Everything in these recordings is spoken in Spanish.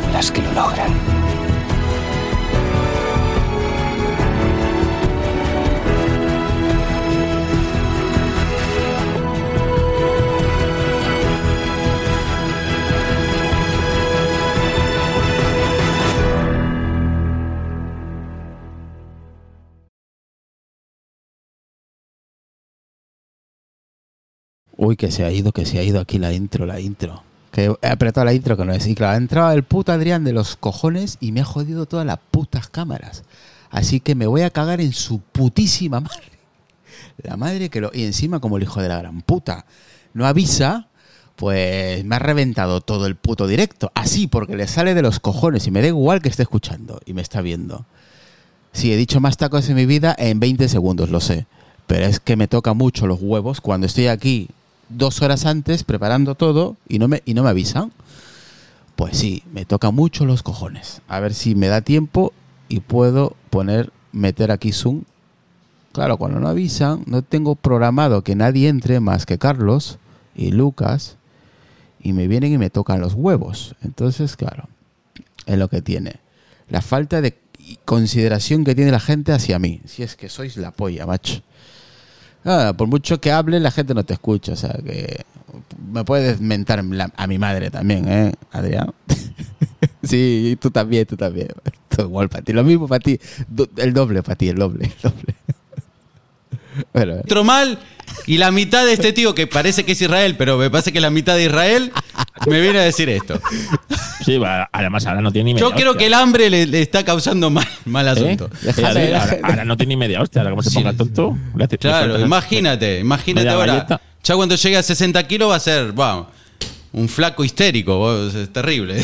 son las que lo logran. Uy, que se ha ido, que se ha ido aquí la intro, la intro. Que he apretado la intro que no es. Y claro, ha entrado el puto Adrián de los cojones y me ha jodido todas las putas cámaras. Así que me voy a cagar en su putísima madre. La madre que lo. Y encima, como el hijo de la gran puta no avisa, pues me ha reventado todo el puto directo. Así, porque le sale de los cojones y me da igual que esté escuchando y me está viendo. Sí, he dicho más tacos en mi vida en 20 segundos, lo sé. Pero es que me toca mucho los huevos cuando estoy aquí dos horas antes preparando todo y no me, y no me avisan. Pues sí, me toca mucho los cojones. A ver si me da tiempo y puedo poner, meter aquí Zoom. Claro, cuando no avisan, no tengo programado que nadie entre más que Carlos y Lucas y me vienen y me tocan los huevos. Entonces, claro, es lo que tiene. La falta de consideración que tiene la gente hacia mí. Si es que sois la polla, macho. Ah, por mucho que hable, la gente no te escucha. O sea, que me puedes mentar a mi madre también, ¿eh, Adrián? sí, tú también, tú también. Todo igual para ti. Lo mismo para ti. El doble para ti, el doble. El doble. Bueno, Entro mal y la mitad de este tío que parece que es Israel, pero me parece que la mitad de Israel me viene a decir esto. Sí, va, además ahora no tiene ni media Yo creo que el hambre le, le está causando mal, mal asunto. ¿Eh? Eh, ahora, ahora- ahora no tiene ni media hostia, ahora como se Sí. ponga tonto. le hace- le Claro, imagínate, imagínate media ahora. galleta. Ya cuando llegue a 60 kilos va a ser, wow, un flaco histérico, vos, es terrible.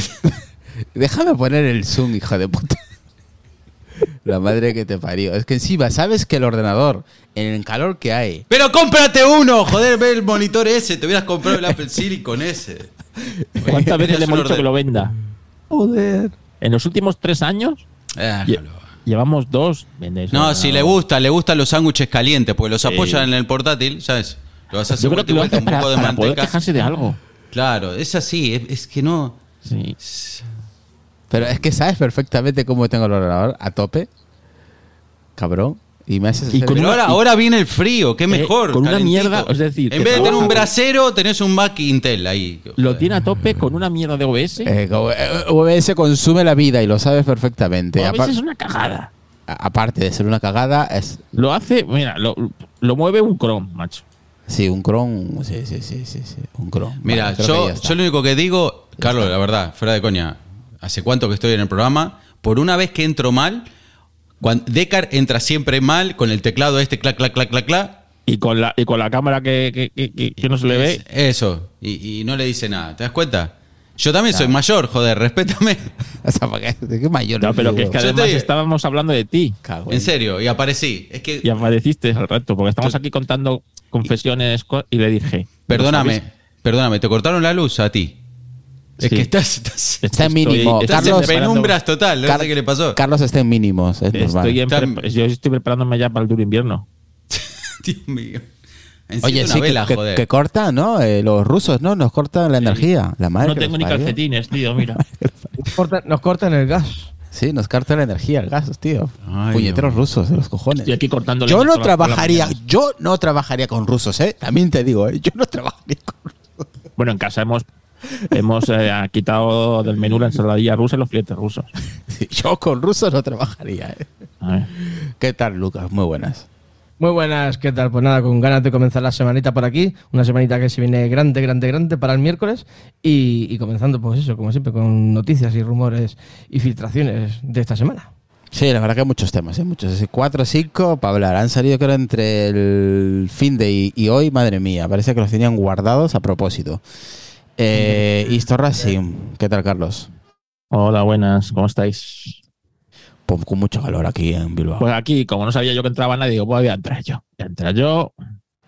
déjame poner el Zoom, hijo de puta. La madre que te parió. Es que encima, ¿sabes que el ordenador, en el calor que hay, Pero cómprate uno, joder, ve el monitor ese, te hubieras comprado el Apple Silicon ese. ¿Cuántas veces le hemos dicho que lo venda? Joder. En los últimos tres años Déjalo. llevamos dos. Vende eso. No, si le gusta, le gustan los sándwiches calientes, porque los Sí. apoyan en el portátil, ¿sabes? Lo vas a hacer Yo creo vuelta que lo hace un para, poco de para poder manteca. quejarse de algo. Claro, es así, es, es que no. Sí. Pero es que sabes perfectamente cómo tengo el ordenador a tope. Cabrón. Y me haces Y hacer- con una- ahora, ahora viene el frío, qué mejor. Eh, con una mierda, es decir, En vez de tener un brasero, tenés un Mac Intel ahí. Lo tiene a tope con una mierda de OBS. Eh, como- eh, OBS consume la vida y lo sabes perfectamente. OBS Apar- es una cagada. aparte de ser una cagada, es. Lo hace, mira, lo, lo mueve un Chrome, macho. Sí, un Chrome. Sí, sí, sí, sí, sí, Un Chrome. Mira, Vale, yo, yo lo único que digo, Carlos, la verdad, fuera de coña, hace cuánto que estoy en el programa, por una vez que entro mal, cuando Decar entra siempre mal con el teclado este, clac, clac, clac, clac, clac. Y con la, y con la cámara que, que- que- no se le ve. Es- Eso, y, y no le dice nada, ¿te das cuenta? Yo también soy mayor, joder, respétame. O sea, ¿para qué, ¿de qué mayor? No, pero que es que además te- estábamos hablando de ti. Cago En serio, y aparecí. Es que, Y apareciste al rato, porque estamos aquí contando confesiones co- y le dije. perdóname, perdóname, te cortaron la luz a ti. Es Sí. que estás, estás, Está en mínimo. estoy estás en Carlos- penumbras total, no Car- sé qué le pasó. Carlos está en mínimos. Es normal. Estoy en yo estoy preparándome ya para el duro invierno. Dios mío. Oye, sí, que, vela, que- joder. que cortan, ¿no? Eh, los rusos, ¿no? Nos cortan la energía. La madre No que tengo ni parió. calcetines, tío, mira. Nos cortan, nos cortan el gas. Sí, nos cortan la energía, el gas, tío. Ay, Puñeteros rusos, de los cojones. Estoy aquí cortando Yo no trabajaría, yo no trabajaría con rusos, ¿eh? También te digo, ¿eh? Yo no trabajaría con rusos. Bueno, en casa hemos Hemos eh, quitado del menú la ensaladilla rusa y los filetes rusos. Yo con rusos no trabajaría. ¿eh? A ver. ¿Qué tal, Lucas? Muy buenas. Muy buenas, ¿qué tal? Pues nada, con ganas de comenzar la semanita por aquí. Una semanita que se viene grande, grande, grande para el miércoles. Y, y comenzando, pues eso, como siempre, con noticias y rumores y filtraciones de esta semana. Sí, la verdad que hay muchos temas, ¿eh? muchos. Así, Cuatro o cinco para hablar. Han salido, creo, entre el fin de y, y hoy, madre mía. Parece que los tenían guardados a propósito. Eh, Historra, sí. ¿Qué tal, Carlos? Hola, buenas, ¿cómo estáis? Pues con mucho calor aquí en Bilbao. Pues aquí, como no sabía yo que entraba nadie, digo, pues voy a entrar yo. Voy a entrar yo,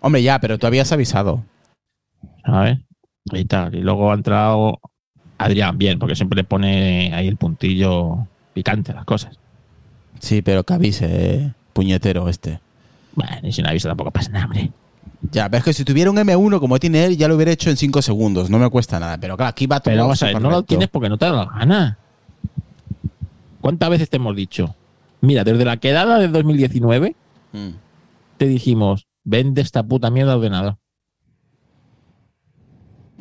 Hombre, ya, pero tú habías avisado. ¿sabes? Y tal. Y luego ha entrado Adrián, bien, porque siempre le pone ahí el puntillo picante a las cosas. Sí, pero que avise, eh, puñetero este. Bueno, y sin aviso tampoco pasa nada, hombre. Ya, ves que si tuviera un M1 como tiene él, ya lo hubiera hecho en 5 segundos. No me cuesta nada. Pero claro, aquí va todo. Pero no lo tienes porque no te da la gana. ¿Cuántas veces te hemos dicho? Mira, desde la quedada de 2019 Mm. te dijimos, vende esta puta mierda de ordenador.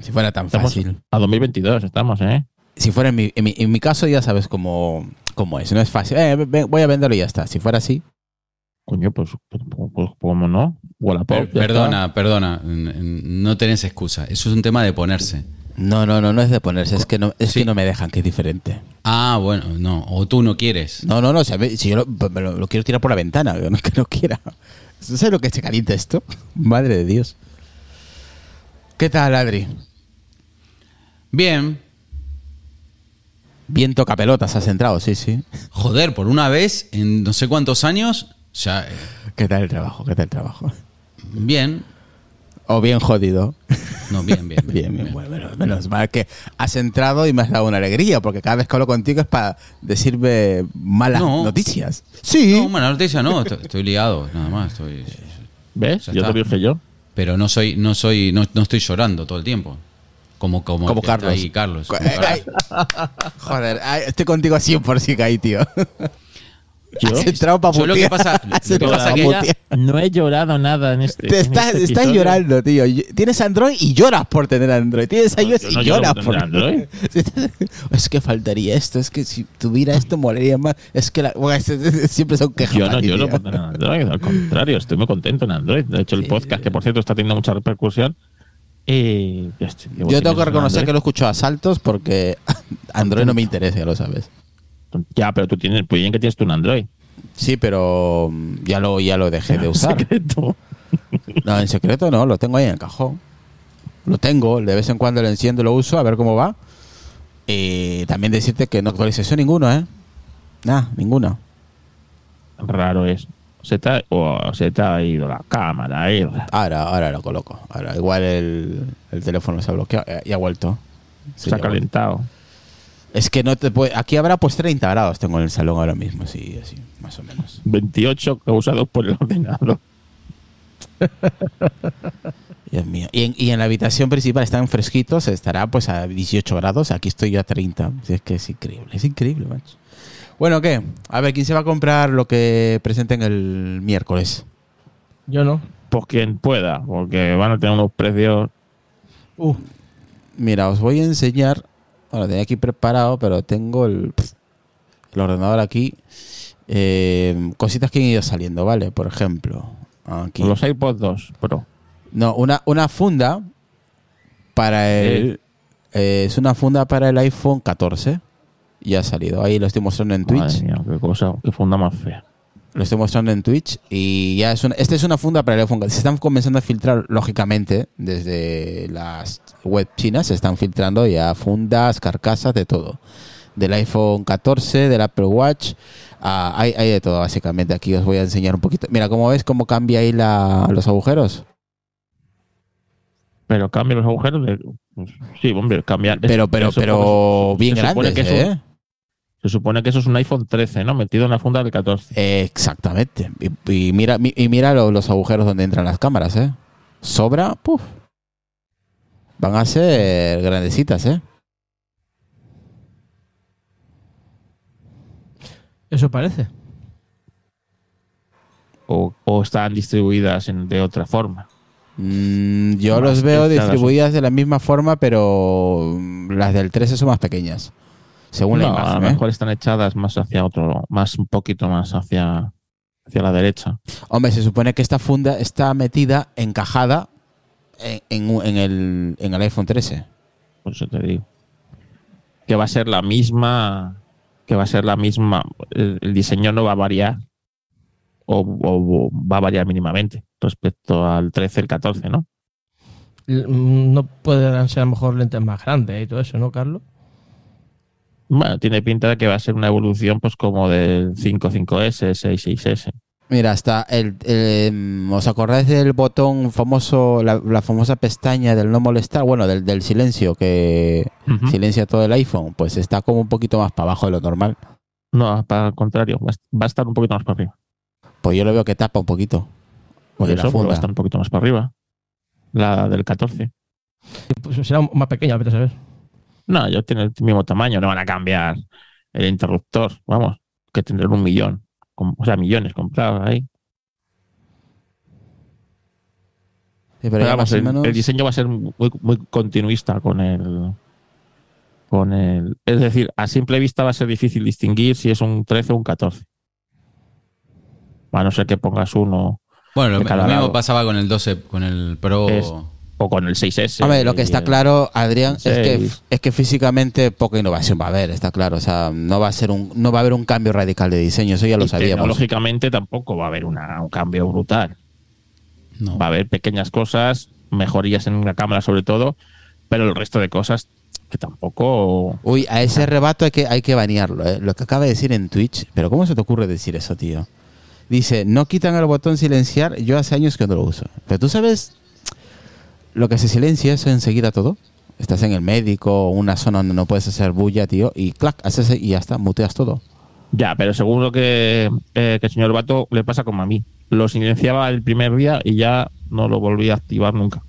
Si fuera tan Estamos fácil. a 2022, estamos, ¿eh? Si fuera en mi, en mi, en mi caso, ya sabes cómo, cómo es. No es fácil. Eh, voy a venderlo y ya está. Si fuera así. Coño, pues, pues, pues, ¿cómo no? Wallapop, Per- perdona, perdona. No tenés excusa. Eso es un tema de ponerse. No, no, no, no es de ponerse. Es que no, es Sí. que no me dejan, que es diferente. Ah, bueno, no. O tú no quieres. No, no, no. Si, yo lo, me lo- lo quiero tirar por la ventana, no, que no quiera. ¿Sabes lo que se calienta esto? Madre de Dios. ¿Qué tal, Adri? Bien. Bien toca pelotas, has entrado, sí, sí. Joder, por una vez en no sé cuántos años. Ya, eh, ¿Qué tal el trabajo? ¿Qué tal el trabajo? bien. O bien jodido. No, bien, bien. Bien, bien, bueno, menos, menos mal que has entrado y me has dado una alegría, porque cada vez que hablo contigo es para decirme malas No. noticias. Sí. No, mala noticia no. Estoy, estoy liado, nada más. Estoy, ¿Ves? Ya yo está. te dije yo. pero no soy, no soy, no, no estoy llorando todo el tiempo. Como, como, está Carlos. ahí, Carlos. Como eh, Carlos. ay, joder, ay, estoy contigo a 100% ahí, tío. Yo, Has entrado para Yo lo que pasa- lo que pasa que todavía no he llorado nada en este. Te en estás, este estás llorando, tío. Tienes Android y lloras por tener Android. Tienes No, iOS no y lloras por Android. Es que faltaría esto. Es que si tuviera esto, molaría más. Es que la- bueno, es- es- es- siempre son quejas. Yo no lloro por tener Android, al contrario, estoy muy contento en Android. De hecho, el Sí, podcast, que por cierto está teniendo mucha repercusión. Llevo Yo tengo que reconocer que lo escucho a saltos porque Android no me interesa, ya lo sabes. Ya, pero tú tienes, pues bien que tienes tú un Android. Sí, pero mm, ya lo, ya lo dejé de usar. Secreto. No, en secreto no, lo tengo ahí en el cajón. Lo tengo, de vez en cuando lo enciendo, lo uso, a ver cómo va. Y también decirte que no actualización ninguno, ¿eh? Nada, ninguna. Raro es. Se te, ha, o se te ha ido la cámara, eh. Ahora, ahora lo coloco. Ahora, igual el, el teléfono se ha bloqueado eh, y ha vuelto. Sí, se ha vuelto. Es que no te puede. Aquí habrá pues 30 grados, tengo en el salón ahora mismo, sí, así, más o menos. 28 causados por el ordenador. Dios mío. Y en, y en la habitación principal están fresquitos, estará pues a 18 grados. Aquí estoy yo a 30. Si Es que es increíble, es increíble, macho. Bueno, ¿qué? A ver, ¿quién se va a comprar lo que presenten el miércoles? Yo no. Pues quien pueda, porque van a tener unos precios. Uh, Mira, os voy a enseñar. Bueno, tenía aquí preparado, pero tengo el, el ordenador aquí. Eh, cositas que han ido saliendo, ¿vale? Por ejemplo, aquí. Los iPods 2 Pro. No, una, una funda para el. eh, es una funda para el iPhone 14. Ya ha salido. Ahí lo estoy mostrando en Twitch. Madre mía, qué cosa, qué funda más fea. Lo estoy mostrando en Twitch. Y ya es una. Esta es una funda para el iPhone. Se están comenzando a filtrar, lógicamente, desde las web chinas. Se están filtrando ya fundas, carcasas, de todo. Del iPhone 14, del Apple Watch. ah, hay, hay de todo, básicamente. Aquí os voy a enseñar un poquito. Mira, ¿cómo ves cómo cambia ahí la, los agujeros? Pero cambia los agujeros de. pues, sí, hombre, cambia. Pero, pero, eso- pero bien grandes, que eso- ¿eh? Se supone que eso es un iPhone 13, ¿no? Metido en la funda del 14. Eh, Exactamente. Y, y mira, mi- y mira lo- los agujeros donde entran las cámaras, ¿eh? Sobra, puf. Van a ser grandecitas, ¿eh? eso parece. O, o están distribuidas en- de otra forma. Mm, yo Más los veo distribuidas de la misma forma, pero mm, las del 13 son más pequeñas. Según la a lo ¿eh? mejor están echadas más hacia otro, más un poquito más hacia, hacia la derecha. Hombre, se supone que esta funda está metida, encajada en, en el, en el iPhone 13. Por eso te digo. Que va a ser la misma. Que va a ser la misma. El, el diseño no va a variar. O, o- o va a variar mínimamente respecto al 13, el 14, ¿no? Mm, No pueden ser a lo mejor lentes más grandes y todo eso, ¿no, Carlos? Bueno, tiene pinta de que va a ser una evolución, pues como del 5, 5S, 6, 6S. Mira, hasta el, el- ¿Os acordáis del botón famoso, la, la famosa pestaña del no molestar? Bueno, del, del silencio, que silencia todo el iPhone. Pues está como un poquito más para abajo de lo normal. No, para el contrario, va a- a estar un poquito más para arriba. Pues yo lo veo que tapa un poquito. Por Porque la eso, pero va funda. a estar un poquito más para arriba. La del 14. Pues será más pequeña, pero sabes. No, yo tiene el mismo tamaño, no van a cambiar el interruptor. Vamos, que tendrán un millón. O sea, millones comprados ahí. Sí, pero Pero ya vamos, más o el, menos- el diseño va a ser muy, muy continuista con el. Con el. Es decir, a simple vista va a ser difícil distinguir si es un 13 o un 14. A no ser que pongas uno Bueno, lo, De cada lo mismo lado. pasaba con el 12, con el Pro. Es- o con el 6S. Hombre, lo que está el- claro, Adrián, es que, es que físicamente poca innovación va a haber, está claro. O sea, no va a ser un, no va a haber un cambio radical de diseño, eso ya lo y sabíamos. Tecnológicamente tampoco va a haber una- un cambio brutal. No. Va a haber pequeñas cosas, mejorías en la cámara sobre todo, pero el resto de cosas que tampoco. Uy, a ese rebato hay que, hay que banearlo, ¿eh? Lo que acaba de decir en Twitch. Pero ¿cómo se te ocurre decir eso, tío? Dice, no quitan el botón silenciar, yo hace años que no lo uso. Pero tú sabes lo que se silencia eso enseguida todo. Estás en el médico, una zona donde no puedes hacer bulla, tío, y clac, haces y ya está, muteas todo. Ya, pero según lo que, eh, que el señor Bato le pasa como a mí. Lo silenciaba el primer día y ya no lo volví a activar nunca.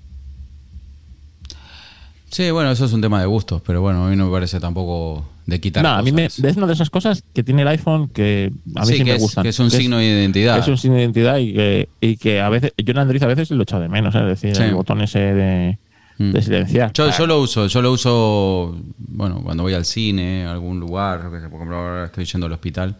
Sí, bueno, eso es un tema de gustos, pero bueno, a mí no me parece tampoco de quitar. No, a mí me, cosas. es una de esas cosas que tiene el iPhone que a mí sí, que me es, gustan. que es un Que signo de identidad. Es un signo de identidad y que, y que a veces, yo en Android a veces lo he echado de menos, ¿eh? es decir, Sí. el botón ese de, Mm. de silenciar. Yo, yo lo uso, yo lo uso, bueno, cuando voy al cine, a algún lugar, por ejemplo, ahora estoy yendo al hospital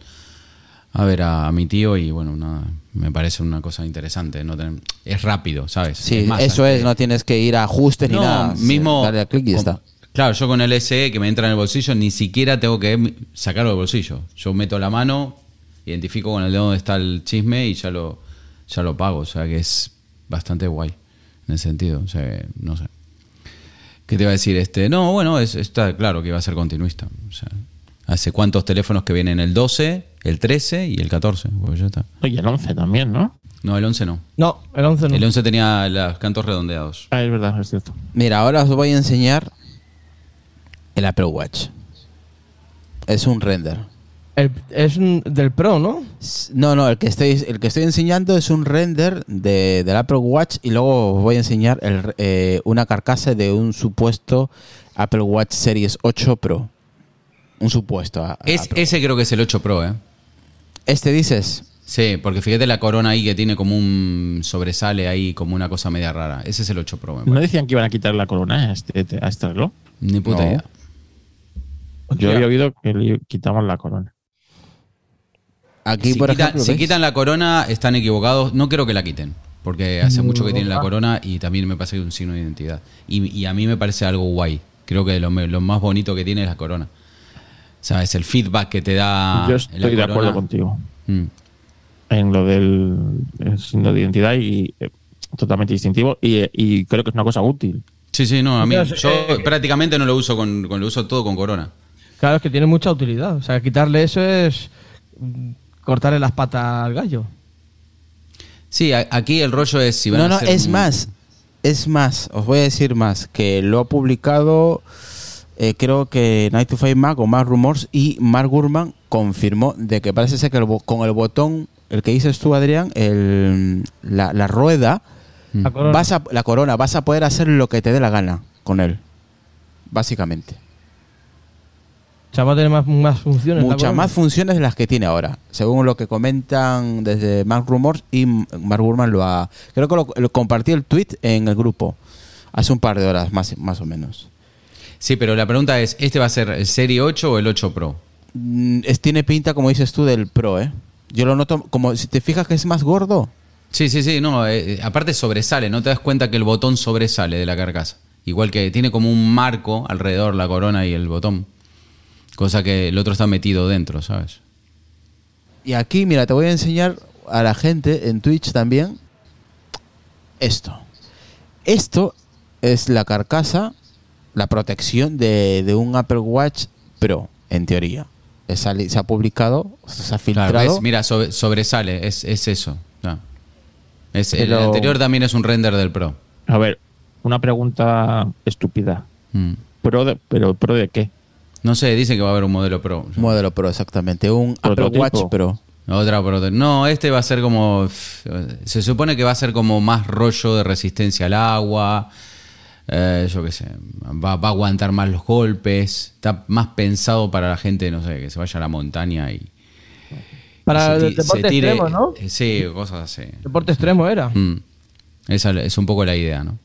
a ver a, a mi tío y bueno, nada, me parece una cosa interesante. No tener- es rápido, ¿sabes? Sí, Es eso es, no tienes que ir a ajustes ni nada. mismo. Dale a clic y ya con- está. Claro, yo con el SE que me entra en el bolsillo, ni siquiera tengo que sacarlo del bolsillo. Yo meto la mano, identifico con el dedo donde está el chisme y ya lo, ya lo pago. O sea que es bastante guay en ese sentido. O sea, no sé. ¿Qué te iba a decir? Este, no, bueno, es, está claro que va a ser continuista. O sea, ¿hace cuántos teléfonos que vienen el 12, el 13 y el 14? Pues ya está. Oye, el 11 también, ¿no? No, el 11 no. No, el 11 no. El 11 tenía los cantos redondeados. Ah, es verdad, es cierto. Mira, ahora os voy a enseñar el Apple Watch. Es un render. El- es un- del Pro, ¿no? No, no, el que estoy, el que estoy enseñando es un render de, del Apple Watch y luego os voy a enseñar el, eh, una carcasa de un supuesto Apple Watch Series 8 Pro. Un supuesto. a- a Es, ese creo que es el 8 Pro, ¿eh? Este dices. Sí, porque fíjate la corona ahí que tiene como un sobresale ahí, como una cosa media rara. Ese es el 8 Pro, me ¿No decían que iban a quitar la corona a este, a este reloj? Ni puta No. idea. Yo había oído que le quitaban la corona. Aquí, si por quitan, ejemplo. si quitan la corona, están equivocados. No creo que la quiten, porque hace mucho que tienen la corona y también me parece que es un signo de identidad. Y, y a mí me parece algo guay. Creo que lo más bonito que tiene es la corona. ¿Sabes? El feedback que te da. Yo la estoy de acuerdo contigo Mm. en lo del el signo de identidad y eh, totalmente distintivo y, y creo que es una cosa útil. Sí, sí, no, a mí. Yo eh, prácticamente no lo uso con, con- lo uso todo con corona. Claro, es que tiene mucha utilidad. O sea, quitarle eso es mm, cortarle las patas al gallo. Sí, a- aquí el rollo es si van No, a no, es un- más. Es más, os voy a decir más. Que lo ha publicado, eh, creo que Night to Five Mac o más Rumors y Mark Gurman confirmó de que parece ser que el con el botón, el que dices tú, Adrián, el, la, la rueda. La corona. vas a, la corona, vas a poder hacer lo que te dé la gana con él. Básicamente. O sea, va a tener más, más funciones. Muchas más funciones de las que tiene ahora, según lo que comentan desde Mark Rumors y Mark Gurman lo ha... Creo que lo, lo compartí el tweet en el grupo hace un par de horas, más, más o menos. Sí, pero la pregunta es, ¿este va a ser el Serie 8 o el 8 Pro? Mm, es- tiene pinta, como dices tú, del Pro, ¿eh? Yo lo noto, como si te fijas que es más gordo. Sí, sí, sí, no, eh, aparte sobresale, no te das cuenta que el botón sobresale de la carcasa. Igual que tiene como un marco alrededor la corona y el botón. Cosa que el otro está metido dentro, ¿sabes? Y aquí, mira, te voy a enseñar a la gente en Twitch también esto. Esto es la carcasa, la protección de, de un Apple Watch Pro, en teoría. Es Se ha publicado, se ha Claro, filtrado. ¿ves? Mira, sobre- sobresale, es, es eso. ya. Es, El anterior también es un render del Pro. A ver, una pregunta estúpida. Mm. ¿Pro de, ¿Pero pro de qué? No sé, dice que va a haber un modelo Pro. Modelo Pro, exactamente. Un Apple. Watch Pro. Otra No, este va a ser como. Se supone que va a ser como más rollo de resistencia al agua. Eh, yo qué sé. Va, va a aguantar más los golpes. Está más pensado para la gente, no sé, que se vaya a la montaña y. Para y se el deporte se tire- extremo, ¿no? eh, Sí, cosas así. Deporte extremo era. Mm. Esa es un poco la idea, ¿no?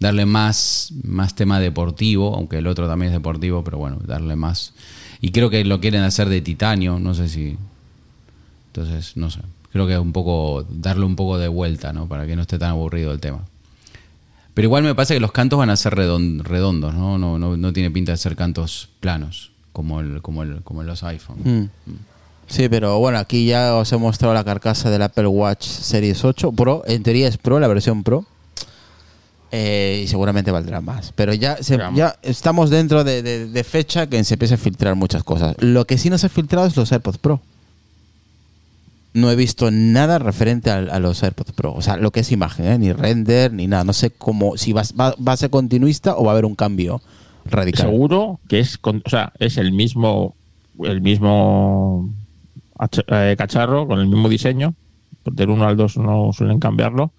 Darle más, más tema deportivo, aunque el otro también es deportivo, pero bueno, darle más. Y creo que lo quieren hacer de titanio, no sé si. Entonces, no sé. Creo que es un poco. darle un poco de vuelta, ¿no? Para que no esté tan aburrido el tema. Pero igual me parece que los cantos van a ser redon- redondos, ¿no? No, no, no tiene pinta de ser cantos planos, como, el, como, el, como los iPhone. Mm. Sí, pero bueno, aquí ya os he mostrado la carcasa del Apple Watch Series 8 Pro. En teoría es Pro, la versión Pro. Eh, y seguramente valdrá más. Pero ya, se- ya estamos dentro de, de- de fecha que se empieza a filtrar muchas cosas. Lo que sí no se ha filtrado es los AirPods Pro. No he visto nada referente al- a, los AirPods Pro. O sea, lo que es imagen, ¿eh? ni render, ni nada. No sé cómo, si va, va- va a ser continuista o va a haber un cambio radical. Seguro que es, con- o sea, es el mismo, el mismo eh, cacharro con el mismo diseño. Del 1 al 2 no suelen cambiarlo.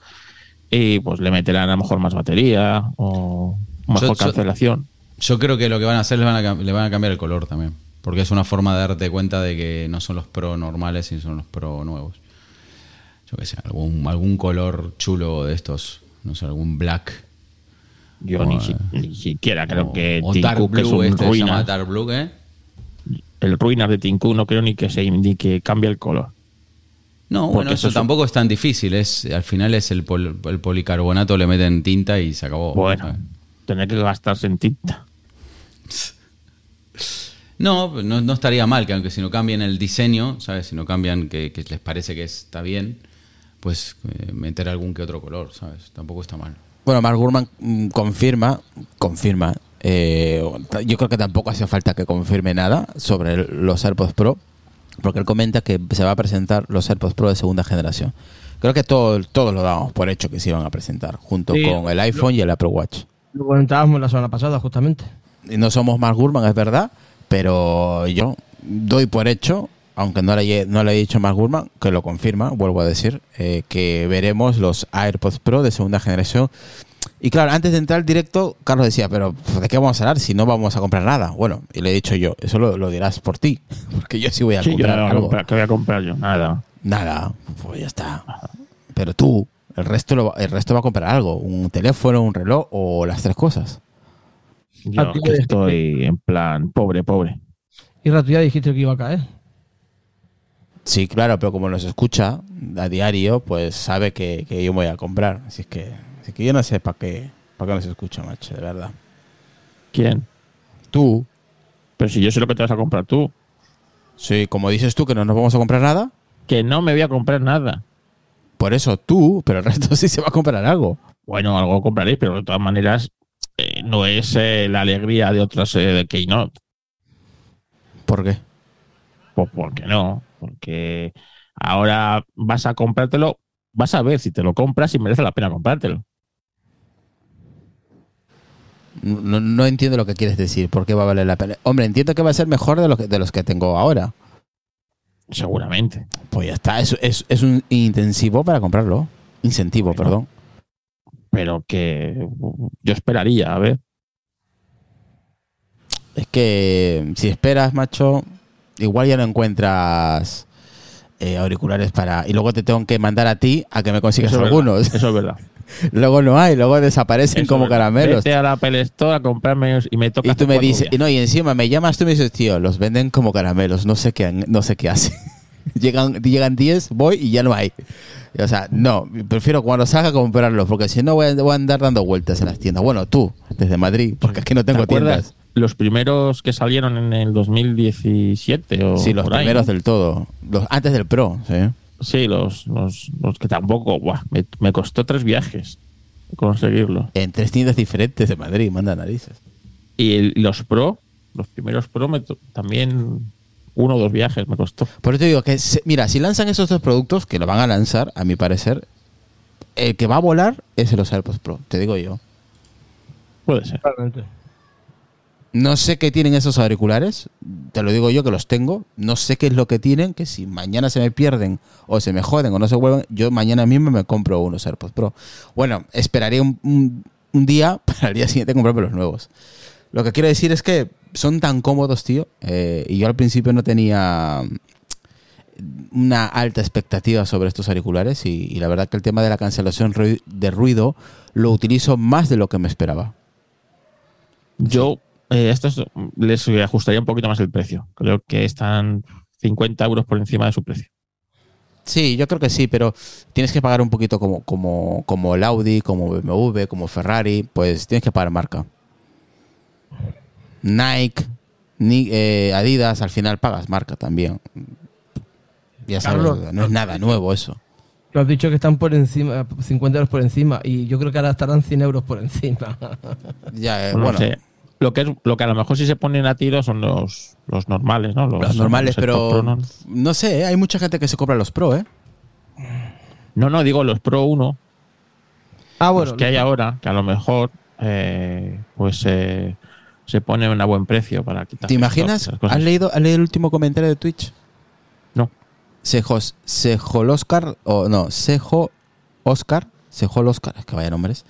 Y pues le meterán a lo mejor más batería o mejor Yo- cancelación. Yo creo que lo que van a hacer le van a, le van a cambiar el color también. Porque es una forma de darte cuenta de que no son los pro normales, sino son los pro nuevos. Yo qué sé, algún, algún color chulo de estos. No sé, algún black. Yo ni, eh, si- ni siquiera creo o- que o Tim Dark Cook es Blue, un este se llama. Dark Blue, ¿eh? El ruinas de Cook no creo ni que se indique que cambie el color. No, Porque bueno, eso es tampoco es tan difícil. Es, al final es el, pol- el policarbonato, le meten tinta y se acabó. Bueno, ¿sabes? tener que gastarse en tinta. No, no, no estaría mal que aunque si no cambian el diseño, ¿sabes? Si no cambian que, que les parece que está bien, pues eh, meter algún que otro color, ¿sabes? Tampoco está mal. Bueno, Mark Gurman mm, confirma, confirma. eh, yo creo que tampoco hace falta que confirme nada sobre el- los AirPods Pro, porque él comenta que se va a presentar los AirPods Pro de segunda generación. Creo que todo- todos lo dábamos por hecho que se iban a presentar, junto Sí, con el iPhone y el Apple Watch. Lo comentábamos la semana pasada, justamente. Y no somos Mark Gurman, es verdad, pero yo doy por hecho, aunque no le, haya- no le he dicho Mark Gurman, que lo confirma, vuelvo a decir, eh, que veremos los AirPods Pro de segunda generación. Y claro, antes de entrar al directo, Carlos decía, pero ¿de qué vamos a hablar si no vamos a comprar nada? Bueno, y le he dicho yo, eso lo, lo dirás por ti, porque yo sí voy a Sí, yo comprar no algo. comprar- ¿qué voy a comprar yo? Nada. Nada, pues ya está. Pero tú, el resto, lo, el resto va a comprar algo, un teléfono, un reloj o las tres cosas. Yo que estoy en plan pobre, pobre. Y tú ya dijiste que iba a caer. Sí, claro, pero como nos escucha a diario, pues sabe que, que yo me voy a comprar. Así es que, así que yo no sé para qué, para qué nos escucha, macho, de verdad. ¿Quién? Tú, Pero si yo sé lo que te vas a comprar tú. sí, como dices tú que no nos vamos a comprar nada, Que no me voy a comprar nada. por eso tú, pero el resto sí se va a comprar algo. Bueno, algo compraréis, pero de todas maneras eh, no es eh, la alegría de otras eh, de Keynote. ¿Por qué? Pues porque no. Porque ahora vas a comprártelo, vas a ver si te lo compras y merece la pena comprártelo. No, no entiendo lo que quieres decir. ¿Por qué va a valer la pena? Hombre, entiendo que va a ser mejor de, lo que, de los que tengo ahora. Seguramente. Pues ya está, es, es, es un intensivo para comprarlo. Incentivo, Bueno. perdón. Pero que yo esperaría, a ver. Es que si esperas, macho, igual ya no encuentras eh, auriculares para... Y luego te tengo que mandar a ti a que me consigas Eso algunos. Eso es verdad. luego no hay, luego desaparecen Eso como verdad. caramelos. Vete a la Apple Store a comprarme y me toca. Y tú me dices, y no, y encima me llamas tú y me dices, tío, los venden como caramelos, no sé qué, no sé qué hacen. llegan, llegan 10, voy y ya no hay. O sea, no, prefiero cuando salga comprarlos, porque si no voy a, voy a andar dando vueltas en las tiendas. Bueno, tú, desde Madrid, porque aquí no ¿Te tengo acuerdas? tiendas. Los primeros que salieron en el 2017 o Sí, los por ahí, primeros ¿no? del todo. Los, antes del Pro, sí. Sí, los, los, los que tampoco. buah, me, me costó tres viajes conseguirlo. En tres tiendas diferentes de Madrid, manda narices. Y el- los Pro, los primeros Pro, me también uno o dos viajes me costó. Por eso te digo que, se- mira, si lanzan esos dos productos, que lo van a lanzar, a mi parecer, el que va a volar es los AirPods Pro, te digo yo. Puede ser. Totalmente. No sé qué tienen esos auriculares, te lo digo yo que los tengo, no sé qué es lo que tienen, que si mañana se me pierden o se me joden o no se vuelven, yo mañana mismo me compro unos AirPods Pro. Bueno, esperaría un, un- un día para el día siguiente comprarme los nuevos. Lo que quiero decir es que son tan cómodos, tío, eh, y yo al principio no tenía una alta expectativa sobre estos auriculares y, y la verdad que el tema de la cancelación de ruido lo utilizo más de lo que me esperaba. Yo, eh, estos les ajustaría un poquito más el precio. Creo que están 50 euros por encima de su precio. Sí, yo creo que sí, pero tienes que pagar un poquito como, como, como el Audi, como BMW, como Ferrari, pues tienes que pagar marca. Nike, Ni- eh, Adidas, al final pagas marca también. Ya sabes, Carlos, no es nada nuevo eso. Tú has dicho que están por encima, 50 euros por encima, y yo creo que ahora estarán 100 euros por encima. Ya, eh, No bueno. Lo que, es, lo que a lo mejor sí se ponen a tiro son los, los normales, ¿no? los normales, los pero Pro, ¿no? no sé, ¿eh? hay mucha gente que se compra los Pro, ¿eh? No, no, digo los Pro 1, Ah, los bueno. que hay ahora, que a lo mejor eh, pues eh, se ponen a buen precio para quitar. ¿Te imaginas? cosas. ¿Has leído, ¿Has leído el último comentario de Twitch? No. Sejos, Sejol Oscar, o no, Sejo Oscar, Sejol Oscar, es que vaya nombres.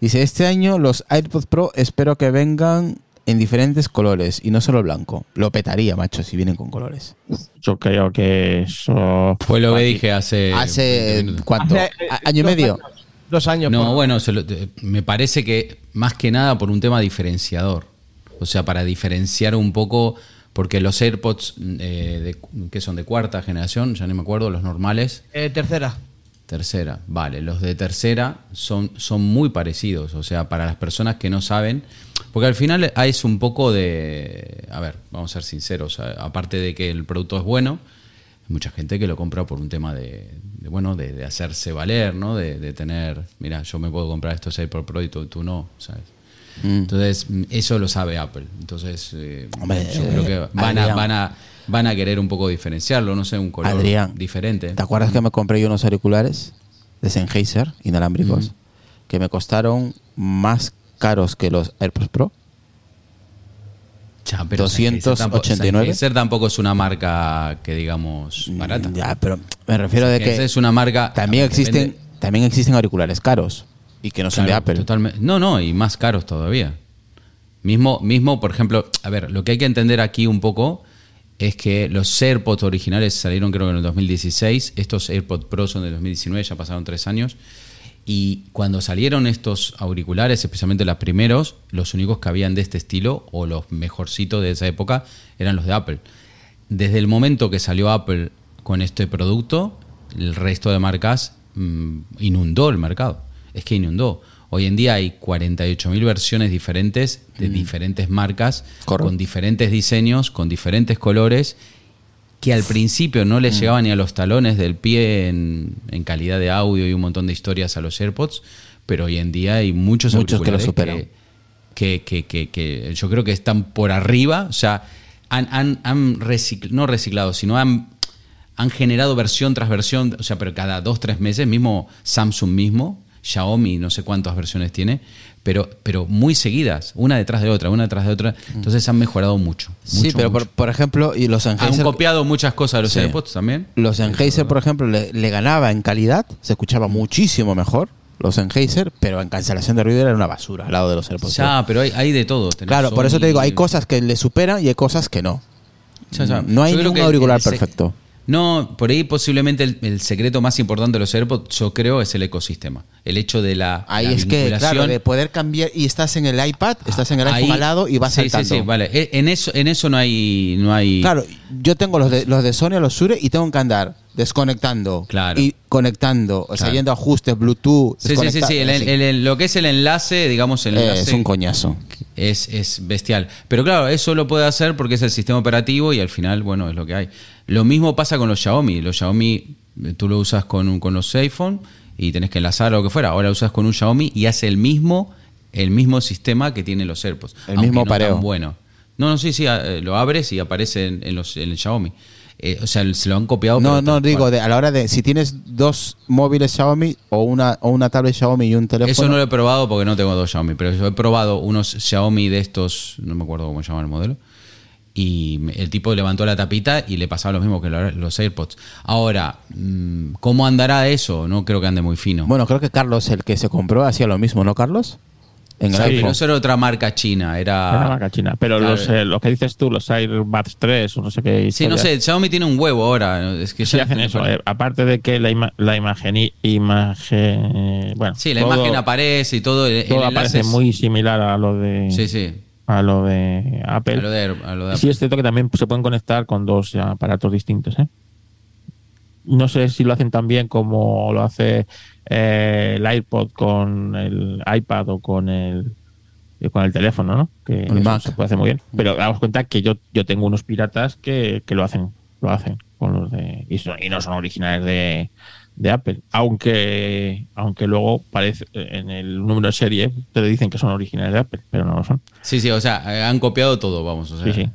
Dice, este año los AirPods Pro espero que vengan en diferentes colores y no solo blanco. Lo petaría, macho, si vienen con colores. Yo creo que eso. Fue lo que dije hace. Hace, 20 minutos. ¿cuánto? Hace, eh, ¿A- ¿Año y medio? años. Dos años. No, por- bueno, se lo- te- me parece que más que nada por un tema diferenciador. O sea, para diferenciar un poco, porque los AirPods eh, de- que son de cuarta generación, ya no me acuerdo, los normales, Eh, tercera. tercera, vale, los de tercera son, son muy parecidos. O sea, para las personas que no saben, porque al final es un poco de, a ver, vamos a ser sinceros, aparte de que el producto es bueno, hay mucha gente que lo compra por un tema de, de, bueno, de, de hacerse valer, ¿no? De, de tener, mira, yo me puedo comprar estos AirPods Pro y tú, tú no, ¿sabes? Mm. Entonces, eso lo sabe Apple. Entonces, eh, Hombre, yo creo que van a, van, a, van a querer un poco diferenciarlo, no sé, un color Adrián, diferente. ¿Te acuerdas que me compré yo unos auriculares de Sennheiser, inalámbricos, que me costaron más caros que los AirPods Pro? Ya, pero 289. Sennheiser tampoco es una marca que digamos barata. Mm, Ya, pero me refiero de Sennheiser que es una marca también existen, depende- también existen auriculares caros y que no son de Apple. totalmente. No, no, y más caros todavía. Mismo, mismo, por ejemplo, a ver, lo que hay que entender aquí un poco es que los AirPods originales salieron creo que en el 2016, estos AirPods Pro son de 2019, ya pasaron tres años, y cuando salieron estos auriculares, especialmente los primeros, los únicos que habían de este estilo, o los mejorcitos de esa época, eran los de Apple. Desde el momento que salió Apple con este producto, el resto de marcas mm, inundó el mercado. Es que inundó. Hoy en día hay 48.000 versiones diferentes de diferentes marcas, con diferentes diseños, con diferentes colores, que al principio no les llegaba ni a los talones del pie en, en calidad de audio y un montón de historias a los AirPods, pero hoy en día hay muchos, Muchos que lo superan. que, que, que, que yo creo que están por arriba, o sea, han, han, han recicl- no reciclado, sino han, han generado versión tras versión, o sea, pero cada dos, tres meses, mismo Samsung mismo, Xiaomi, no sé cuántas versiones tiene, pero, pero muy seguidas, una detrás de otra, una detrás de otra, entonces han mejorado mucho. sí, pero mucho. por, por ejemplo, y los han copiado muchas cosas de los Sí. AirPods también. los Sennheiser, por ejemplo, le, le ganaba en calidad, se escuchaba muchísimo mejor los Sennheiser, pero en cancelación de ruido era una basura al lado de los AirPods. Ya, pero hay, hay de todo. Tenés claro, por eso te digo, hay cosas que le superan y hay cosas que no. Ya, ya. No hay ningún auricular el perfecto. No, por ahí posiblemente el, el secreto más importante de los AirPods, yo creo, es el ecosistema. El hecho de la, Ahí la es que, claro, de poder cambiar y estás en el iPad, estás en el iPhone Ahí- al lado y vas sí, saltando. Sí, sí, vale. E- En eso, en eso no hay, no hay. Claro, yo tengo los de, los de Sony, los Shure, y tengo que andar desconectando Claro. y conectando, o sea, Claro. yendo a ajustes, Bluetooth. Sí, sí, sí, sí. desconectar, El- así. el- el- lo que es el enlace, digamos, el Eh, enlace es un coñazo. es, es bestial. Pero claro, eso lo puede hacer porque es el sistema operativo y al final, bueno, es lo que hay. Lo mismo pasa con los Xiaomi. Los Xiaomi, eh, tú lo usas con, un- con los iPhone y tenés que enlazar o lo que fuera. Ahora lo usas con un Xiaomi y hace el mismo, el mismo sistema que tienen los AirPods. El mismo no pareo. tan bueno. No, no, sí, sí, eh, lo abres y aparece en, en los, en el Xiaomi. Eh, o sea, se lo han copiado. No, no, digo, de, a la hora de, si tienes dos móviles Xiaomi o una, o una tablet Xiaomi y un teléfono. Eso no lo he probado porque no tengo dos Xiaomi, pero yo he probado unos Xiaomi de estos, no me acuerdo cómo se llama el modelo, y el tipo levantó la tapita y le pasaba lo mismo que lo- los AirPods. Ahora, mm, ¿cómo andará eso? No creo que ande muy fino. Bueno, creo que Carlos, el que se compró, hacía lo mismo, ¿no, Carlos? En el Sí, iPhone. pero eso era otra marca china, Era era... marca china. Pero Claro. los, eh, lo que dices tú, los AirBuds 3 o no sé qué. Sí, no sé, Xiaomi tiene un huevo ahora. ¿no? Es que Sí ya- hacen eso. eh, aparte de que la, ima- la imagen... imagen eh, bueno, Sí, la todo- imagen aparece y todo. El, el Todo enlace aparece es- muy similar a lo de, Sí, sí. a lo de Apple. A lo de, a lo de Sí, es cierto que también se pueden conectar con dos aparatos distintos. ¿eh? No sé si lo hacen tan bien como lo hace eh, el iPod con el iPad o con el eh, con el teléfono, ¿no? Que El eso Mac. se puede hacer muy bien. Pero damos cuenta que yo, yo tengo unos piratas que, que lo hacen, lo hacen con los de y, son- y no son originales de, de Apple. Aunque aunque luego parece en el número de serie te dicen que son originales de Apple, pero no lo son. Sí, sí, o sea, han copiado todo, vamos. O sea. Sí, sí.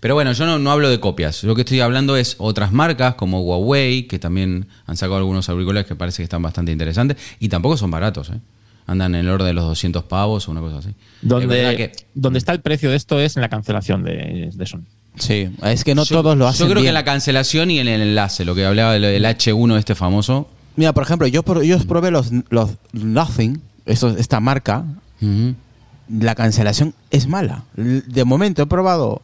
Pero bueno, yo no, no hablo de copias. Lo que estoy hablando es otras marcas como Huawei, que también han sacado algunos auriculares que parece que están bastante interesantes. Y tampoco son baratos, ¿eh? Andan en el orden de los 200 pavos o una cosa así. Es Donde, que- donde está el precio de esto es en la cancelación de, de Sony. Sí, es que no yo, todos lo hacen Yo creo que en la cancelación y en el enlace, lo que hablaba del del H1 este famoso. Mira, por ejemplo, yo, yo probé los, los Nothing, esta marca, la cancelación es mala. De momento he probado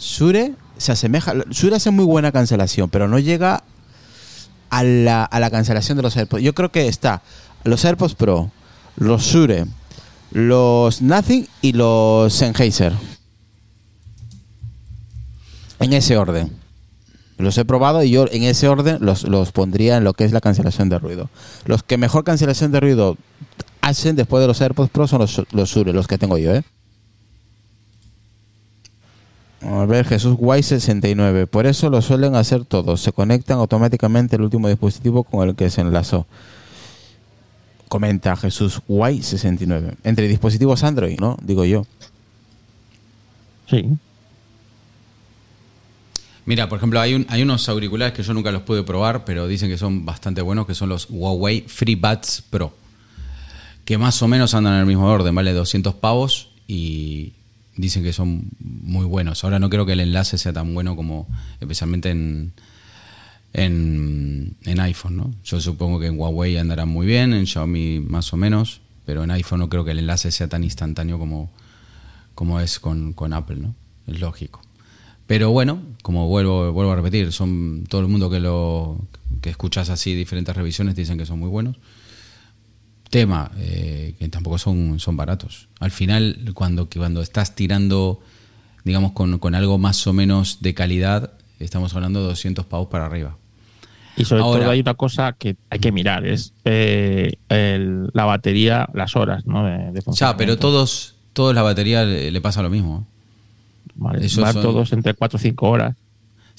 Shure, se asemeja. Shure hace muy buena cancelación, pero no llega a la, a la cancelación de los AirPods. Yo creo que está los AirPods Pro, los Shure, los Nothing y los Sennheiser. En ese orden. Los he probado y yo en ese orden los, los pondría en lo que es la cancelación de ruido. Los que mejor cancelación de ruido hacen después de los AirPods Pro son los, Shure, los que tengo yo, ¿eh? A ver, Jesús Guay 69. Por eso lo suelen hacer todos. Se conectan automáticamente el último dispositivo con el que se enlazó. Comenta Jesús Guay 69. Entre dispositivos Android, ¿no? Digo yo. Sí. Mira, por ejemplo, hay, un- hay unos auriculares que yo nunca los pude probar, pero dicen que son bastante buenos, que son los Huawei FreeBuds Pro. Que más o menos andan en el mismo orden, vale 200 pavos y dicen que son muy buenos. Ahora no creo que el enlace sea tan bueno como especialmente en, en, en iPhone, ¿no? Yo supongo que en Huawei andarán muy bien, en Xiaomi más o menos, pero en iPhone no creo que el enlace sea tan instantáneo como, como es con, con Apple, ¿no? Es lógico. Pero bueno, como vuelvo, vuelvo a repetir, son todo el mundo que lo que escuchas así diferentes revisiones dicen que son muy buenos. Tema, eh, que tampoco son, son baratos. Al final, cuando, cuando estás tirando, digamos, con, con algo más o menos de calidad, estamos hablando de 200 pavos para arriba. Y sobre Ahora- todo hay una cosa que hay que mirar, es eh, el- la batería, las horas, ¿no? De, de Ya, pero todos, todos la batería le, le pasa lo mismo. Vale, van son- todos entre 4 o 5 horas.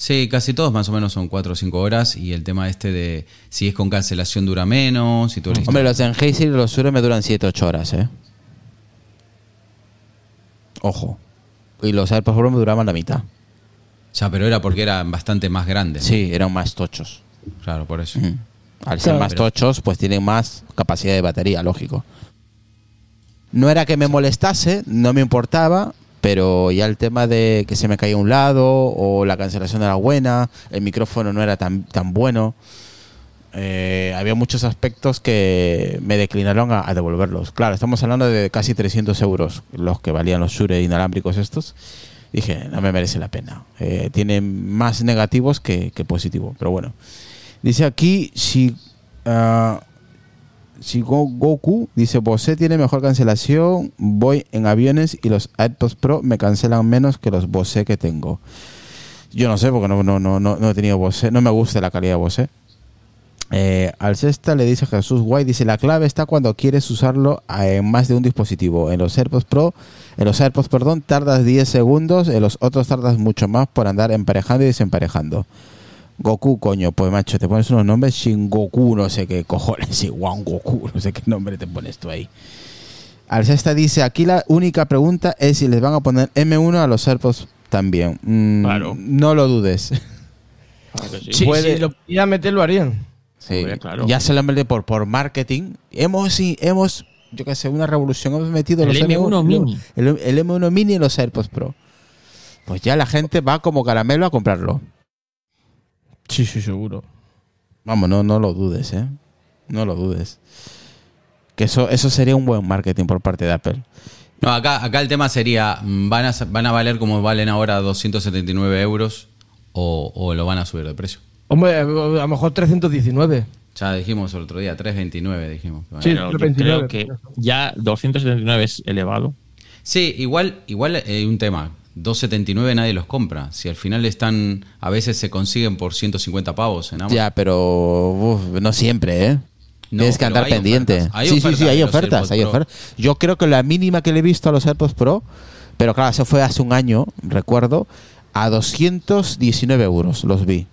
Sí, casi todos más o menos son 4 o 5 horas y el tema este de si es con cancelación dura menos esto. Hombre, los Sennheiser y los Shure me duran 7-8 horas, ¿eh? Ojo. Y los AirPods Pro me duraban la mitad. Ya, pero era porque eran bastante más grandes. ¿no? Sí, eran más tochos. Claro, por eso. Mm. Al ser Claro. más Pero- tochos, pues tienen más capacidad de batería, lógico. No era que me molestase, no me importaba, pero ya el tema de que se me caía un lado o la cancelación era buena, el micrófono no era tan, tan bueno, eh, había muchos aspectos que me declinaron a, devolverlos. Claro, estamos hablando de casi 300 euros los que valían los Shure inalámbricos estos. Dije, no me merece la pena. Eh, tiene más negativos que, que positivos, pero bueno. Dice aquí, si, ah, si Go- Goku, dice, Bose tiene mejor cancelación, voy en aviones y los AirPods Pro me cancelan menos que los Bose que tengo. Yo no sé, porque no, no, no, no, he tenido Bose, no me gusta la calidad de Bose. Eh, al sexta le dice Jesús Guay, dice la clave está cuando quieres usarlo en más de un dispositivo. En los AirPods Pro, en los AirPods, perdón, tardas 10 segundos, en los otros tardas mucho más por andar emparejando y desemparejando. Goku, coño, pues macho, te pones unos nombres Shin Goku, no sé qué cojones, igual Goku, no sé qué nombre te pones tú ahí. Al sexta dice, aquí la única pregunta es si les van a poner M1 a los AirPods también. Mm, Claro. No lo dudes. Claro sí. Sí, Puede- si lo meter, lo harían. Sí, Hombre, claro. ya se lo han metido por, por marketing. Hemos, sí, hemos, yo qué sé, una revolución. Hemos metido El los M1 mini. El, el M1 mini y los AirPods Pro. Pues ya la gente va como caramelo a comprarlo. Sí, sí, seguro. Vamos, no, no lo dudes, ¿eh? No lo dudes. Que eso, eso sería un buen marketing por parte de Apple. No, acá, acá el tema sería, mm, ¿van a, van a valer como valen ahora 279 euros o, o lo van a subir de precio? Hombre, a lo mejor 319. Ya dijimos el otro día, 329 dijimos. Sí. Pero yo 29, creo que ya 279 es elevado. Sí, igual, igual hay un tema. 279 nadie los compra. Si al final están, a veces se consiguen por 150 pavos en Amazon. Ya, pero uf, no siempre, ¿eh? No, Tienes que andar pendiente. ofertas, sí, sí, ofertas sí, hay ofertas, hay ofertas. Yo creo que la mínima que le he visto a los AirPods Pro, pero claro, eso fue hace un año, recuerdo, a 219 euros los vi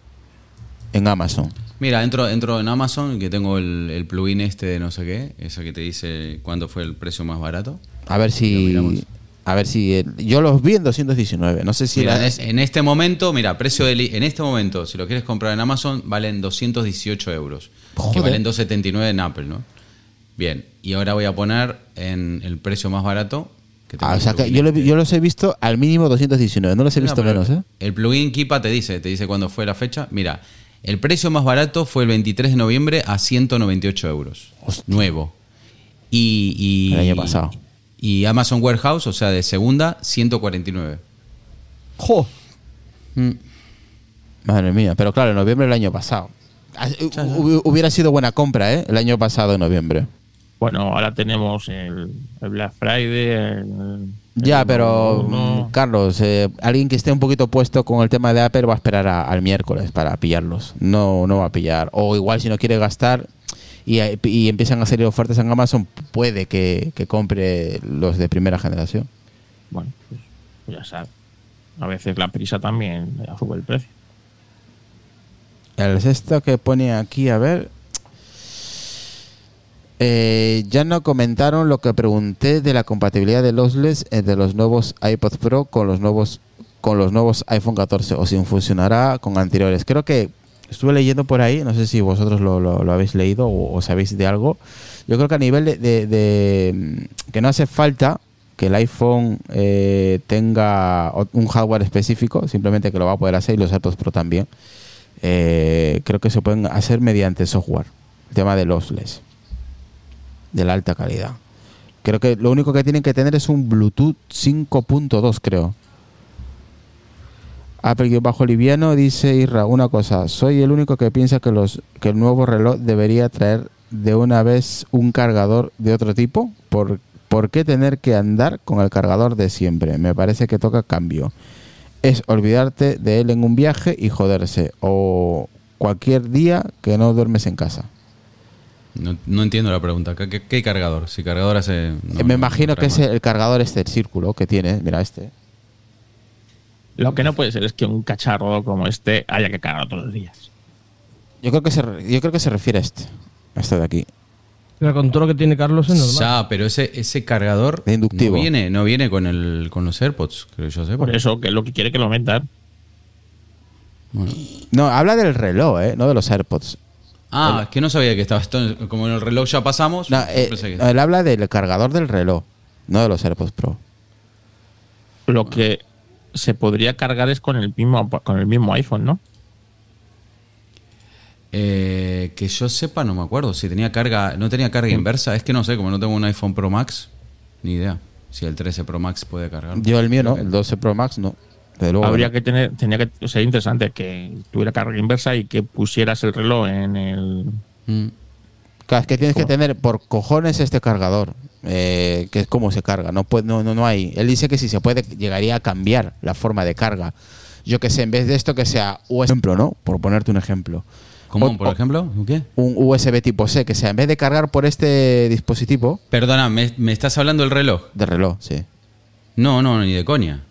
en Amazon. Mira, entro, entro en Amazon, que tengo el, el plugin este de no sé qué, ese que te dice cuándo fue el precio más barato. A ver si. A ver si. eh, Yo los vi en 219. No sé si. Mira, la- es- en este momento, mira, precio de en este momento, si lo quieres comprar en Amazon, valen 218 euros. Que Joder. valen 279 en Apple, ¿no? Bien, y ahora voy a poner en el precio más barato. Que tengo Ah, o sea, que yo, lo- yo los he visto al mínimo 219. No los he No, visto menos, ¿eh? El plugin Kipa te dice, te dice cuándo fue la fecha. Mira, el precio más barato fue el 23 de noviembre a 198 euros. Nuevo. Y, y- El año pasado. Y Amazon Warehouse, o sea, de segunda, 149. ¡Jo! Mm. Madre mía. Pero claro, en noviembre del año pasado. Ah, hu- Hubiera sido buena compra, ¿eh? El año pasado, en noviembre. Bueno, ahora tenemos el, el Black Friday. el- Ya, pero no- mm, Carlos, eh, alguien que esté un poquito puesto con el tema de Apple va a esperar a- al miércoles para pillarlos. No, no va a pillar. O igual si no quiere gastar y, y empiezan a salir ofertas en Amazon, puede que, que compre los de primera generación. Bueno, pues, ya sabes. A veces la prisa también sube el precio. El sexto que pone aquí, a ver. Eh, ya no comentaron lo que pregunté de la compatibilidad de lossless entre los nuevos iPod Pro con los nuevos con los nuevos iPhone 14 o si funcionará con anteriores. Creo que estuve leyendo por ahí, no sé si vosotros lo, habéis leído o, sabéis de algo. Yo creo que a nivel de, mm, que no hace falta que el iPhone eh, tenga un hardware específico, simplemente que lo va a poder hacer y los AirPods Pro también. Eh, creo que se pueden hacer mediante software. El tema de lossless. De la alta calidad. Creo que lo único que tienen que tener es un Bluetooth 5.2, creo. Apple bajo liviano dice Irra una cosa, soy el único que piensa que los que el nuevo reloj debería traer de una vez un cargador de otro tipo. ¿Por, ¿Por qué tener que andar con el cargador de siempre? Me parece que toca cambio. Es olvidarte de él en un viaje y joderse. O cualquier día que no duermes en casa. No, no entiendo la pregunta. ¿Qué, qué- qué cargador? Si cargador hace. no, Eh, Me no- imagino no que es el cargador este, el círculo que tiene. Mira este. Lo que no puede ser es que un cacharro como este haya que cargar todos los días. Yo creo que se, yo creo que se refiere a este. A este de aquí. Pero con todo lo que tiene Carlos es normal. Ya, pero ese, ese cargador De inductivo. no viene, no viene con el con los AirPods, creo yo sé. Por eso, que es lo que quiere que lo metan. Bueno. No, habla del reloj, ¿eh? No de los AirPods. Ah, es que no sabía que estaba esto. Como en el reloj ya pasamos. No, eh, que- él habla del cargador del reloj. No de los AirPods Pro. Lo que se podría cargar es con el mismo, con el mismo iPhone, ¿no? Eh, que yo sepa, no me acuerdo. Si tenía carga, no tenía carga inversa. Es que no sé, como no tengo un iPhone Pro Max, ni idea. Si el 13 Pro Max puede cargar. Yo el mío no, el 12 Pro Max no. Luego Habría que tener, tenía que ser interesante que tuviera carga inversa y que pusieras el reloj en el. Mm. Claro, es que tienes que tener por cojones este cargador, eh, que es como se carga. No, puede, no, no, no hay. Él dice que si se puede, llegaría a cambiar la forma de carga. Yo que sé, en vez de esto que sea USB, ejemplo, ¿no? Por ponerte un ejemplo. ¿Cómo, O- por o- ejemplo? ¿Qué? Un USB tipo C, que sea en vez de cargar por este dispositivo Perdona, ¿me, me estás hablando del reloj? de reloj, sí. No, no, ni de coña.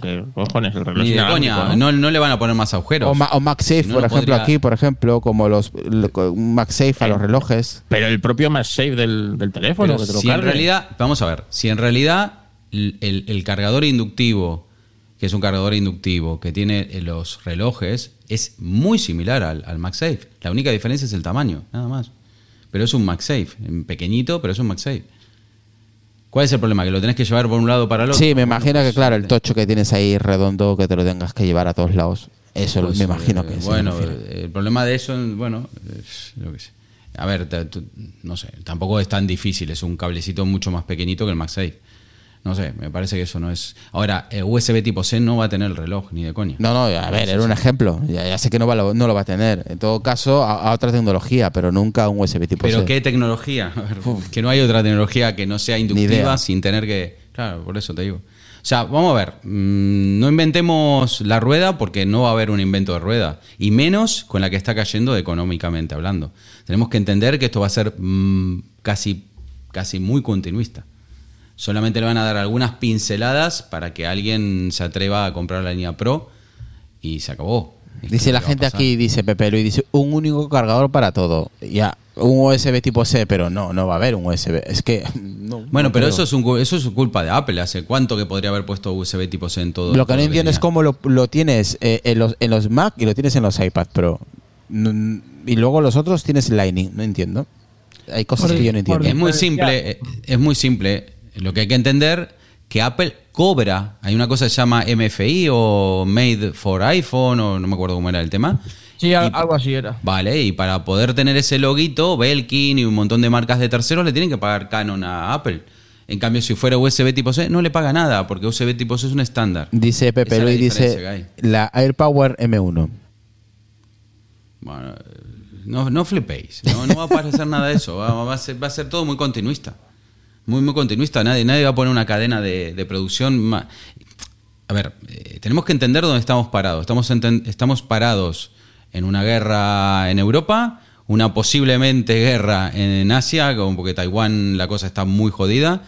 Que, cojones, el reloj Ni de coña. ¿no? Le van a poner más agujeros. O, Ma- o MagSafe, Si no, por ejemplo, podría- aquí, por ejemplo, como los lo- un MagSafe a los relojes. Pero el propio MagSafe del, del teléfono, Pero que te lo si en cargue. realidad, vamos a ver, si en realidad el, el- el cargador inductivo, que es un cargador inductivo que tiene eh, los relojes, es muy similar al, al MagSafe. La única diferencia es el tamaño, nada más. Pero es un MagSafe, en pequeñito, pero es un MagSafe. ¿Cuál es el problema? ¿Que lo tenés que llevar por un lado para el otro? Sí, me imagino pues, que, claro, el tocho que tienes ahí redondo, que te lo tengas que llevar a todos lados. Eso Pues, me imagino eh, que se Bueno, eh, el problema de eso, bueno, es lo que sé. A ver, no sé, tampoco es tan difícil, es un cablecito mucho más pequeñito que el MagSafe. No sé, me parece que eso no es. Ahora, eh, USB tipo C no va a tener el reloj, ni de coña. No, no, a ver, era un ejemplo. Ya, ya sé que no, va, lo- no lo va a tener. En todo caso, a, a otra tecnología, pero nunca un USB tipo Pero C. ¿qué tecnología? A ver, que no hay otra tecnología que no sea inductiva sin tener que... Claro, por eso te digo. O sea, vamos a ver, mm, no inventemos la rueda porque no va a haber un invento de rueda, y menos con la que está cayendo económicamente hablando. Tenemos que entender que esto va a ser mm, casi, casi muy continuista. Solamente le van a dar algunas pinceladas para que alguien se atreva a comprar la línea Pro y se acabó. Es Dice la gente aquí, dice Pepe Luis, dice un único cargador para todo. Ya, un USB tipo C, pero no, no va a haber un USB. Es que. no- Bueno, no pero creo. eso es, un, eso es culpa de Apple. ¿Hace cuánto que podría haber puesto USB tipo C en todo? Lo que no entiendo es cómo lo, lo tienes eh, en, los, en los Mac y lo tienes en los iPad Pro. Y luego los otros tienes Lightning. No entiendo. Hay cosas Por- que yo no entiendo. Es muy simple, es muy simple. Lo que hay que entender que Apple cobra. Hay una cosa que se llama MFI o Made for iPhone o no me acuerdo cómo era el tema. Sí, Y- algo así era. Vale, y para poder tener ese loguito, Belkin y un montón de marcas de terceros le tienen que pagar Canon a Apple. En cambio, si fuera USB tipo C, no le paga nada, porque USB tipo C es un estándar. Dice Pepe Luis, dice la AirPower M1. Bueno, no, no flipéis, no, no va a pasar nada de eso, va, va a ser, va a ser todo muy continuista. Muy, muy continuista, nadie, nadie va a poner una cadena de, de producción. ma- A ver, eh, tenemos que entender dónde estamos parados. Estamos, estamos parados en una guerra en Europa, una posiblemente guerra en Asia, porque Taiwán la cosa está muy jodida.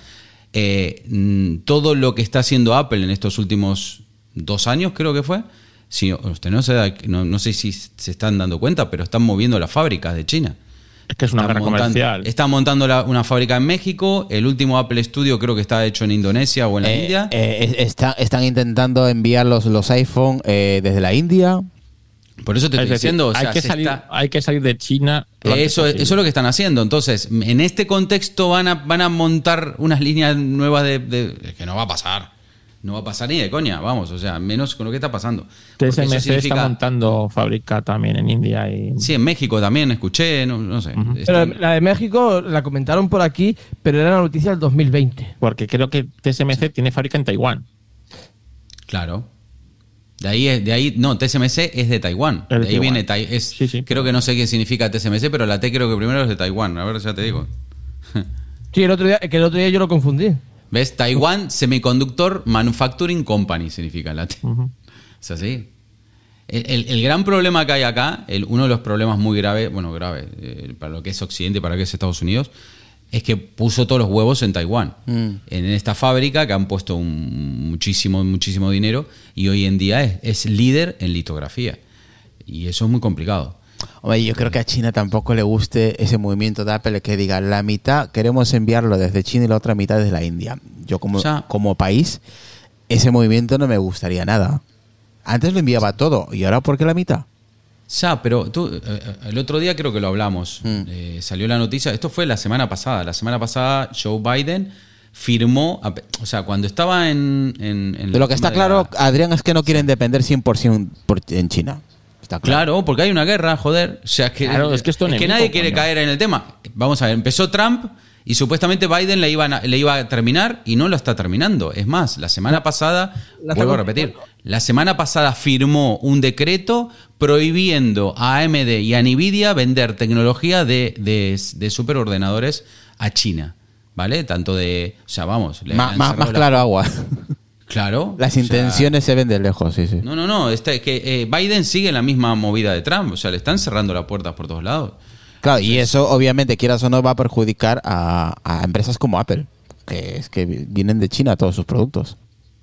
Eh, todo lo que está haciendo Apple en estos últimos dos años, creo que fue, si usted no se da, no, no sé si se están dando cuenta, pero están moviendo las fábricas de China. Es que es una Están guerra montando- comercial. Están montando la- una fábrica en México. El último Apple Studio creo que está hecho en Indonesia o en la Eh, India. eh, es- está- están intentando enviar los, los iPhone eh, desde la India. Por eso te Es estoy decir, diciendo, o sea, hay, que salir, está- hay que salir de China. eso, eso es lo que están haciendo. Entonces, en este contexto van a, van a montar unas líneas nuevas de, de- es que no va a pasar. No va a pasar ni de coña, vamos, o sea, menos con lo que está pasando. TSMC significa- está montando fábrica también en India y Sí, en México también escuché, no, no sé. Pero Están- la de México la comentaron por aquí, pero era la noticia del 2020. porque creo que TSMC tiene fábrica en Taiwán. Claro. De ahí, es- de ahí, no, TSMC es de Taiwán. De De ahí Taiwán. viene, Tai- es, Sí, sí. creo que no sé qué significa TSMC, pero la T creo que primero es de Taiwán. A ver, ya te digo. Sí, el otro día, que el otro día yo lo confundí. ¿Ves? Taiwan Semiconductor Manufacturing Company significa la T. Es así. El, el- el gran problema que hay acá, el- uno de los problemas muy graves, bueno, grave, eh, para lo que es Occidente y para lo que es Estados Unidos, es que puso todos los huevos en Taiwán. En esta fábrica que han puesto un- muchísimo, muchísimo dinero y hoy en día es, es líder en litografía. Y eso es muy complicado. Hombre, yo creo que a China tampoco le guste ese movimiento de Apple que diga la mitad queremos enviarlo desde China y la otra mitad desde la India. Yo como, O sea- como país, ese movimiento no me gustaría nada. Antes lo enviaba todo y ahora ¿por qué la mitad? Ya, pero tú, eh, eh, el otro día creo que lo hablamos. Mm. Eh, salió la noticia, esto fue la semana pasada. La semana pasada Joe Biden firmó, o sea, cuando estaba en... en- en De lo que está claro, la- Adrián, es que no quieren depender 100% por, en China. Está claro. Claro, porque hay una guerra, joder. O sea, que, Claro, es que esto que enemigo, nadie quiere coño. caer en el tema. Vamos a ver, empezó Trump y supuestamente Biden le iba, a, le iba a terminar y no lo está terminando. Es más, la semana pasada, la vuelvo a repetir, la semana pasada firmó un decreto prohibiendo a AMD y a Nvidia vender tecnología de, de, de superordenadores a China. ¿Vale? Tanto de. O sea, vamos. le Má- han má- cerrado más la- claro agua. Claro. Las sea, intenciones se ven de lejos, sí, sí. no, no, no. Este, que eh, Biden sigue la misma movida de Trump. O sea, le están cerrando las puertas por todos lados. Claro, y eso obviamente, quieras o no, va a perjudicar a, a empresas como Apple, que es que vienen de China todos sus productos.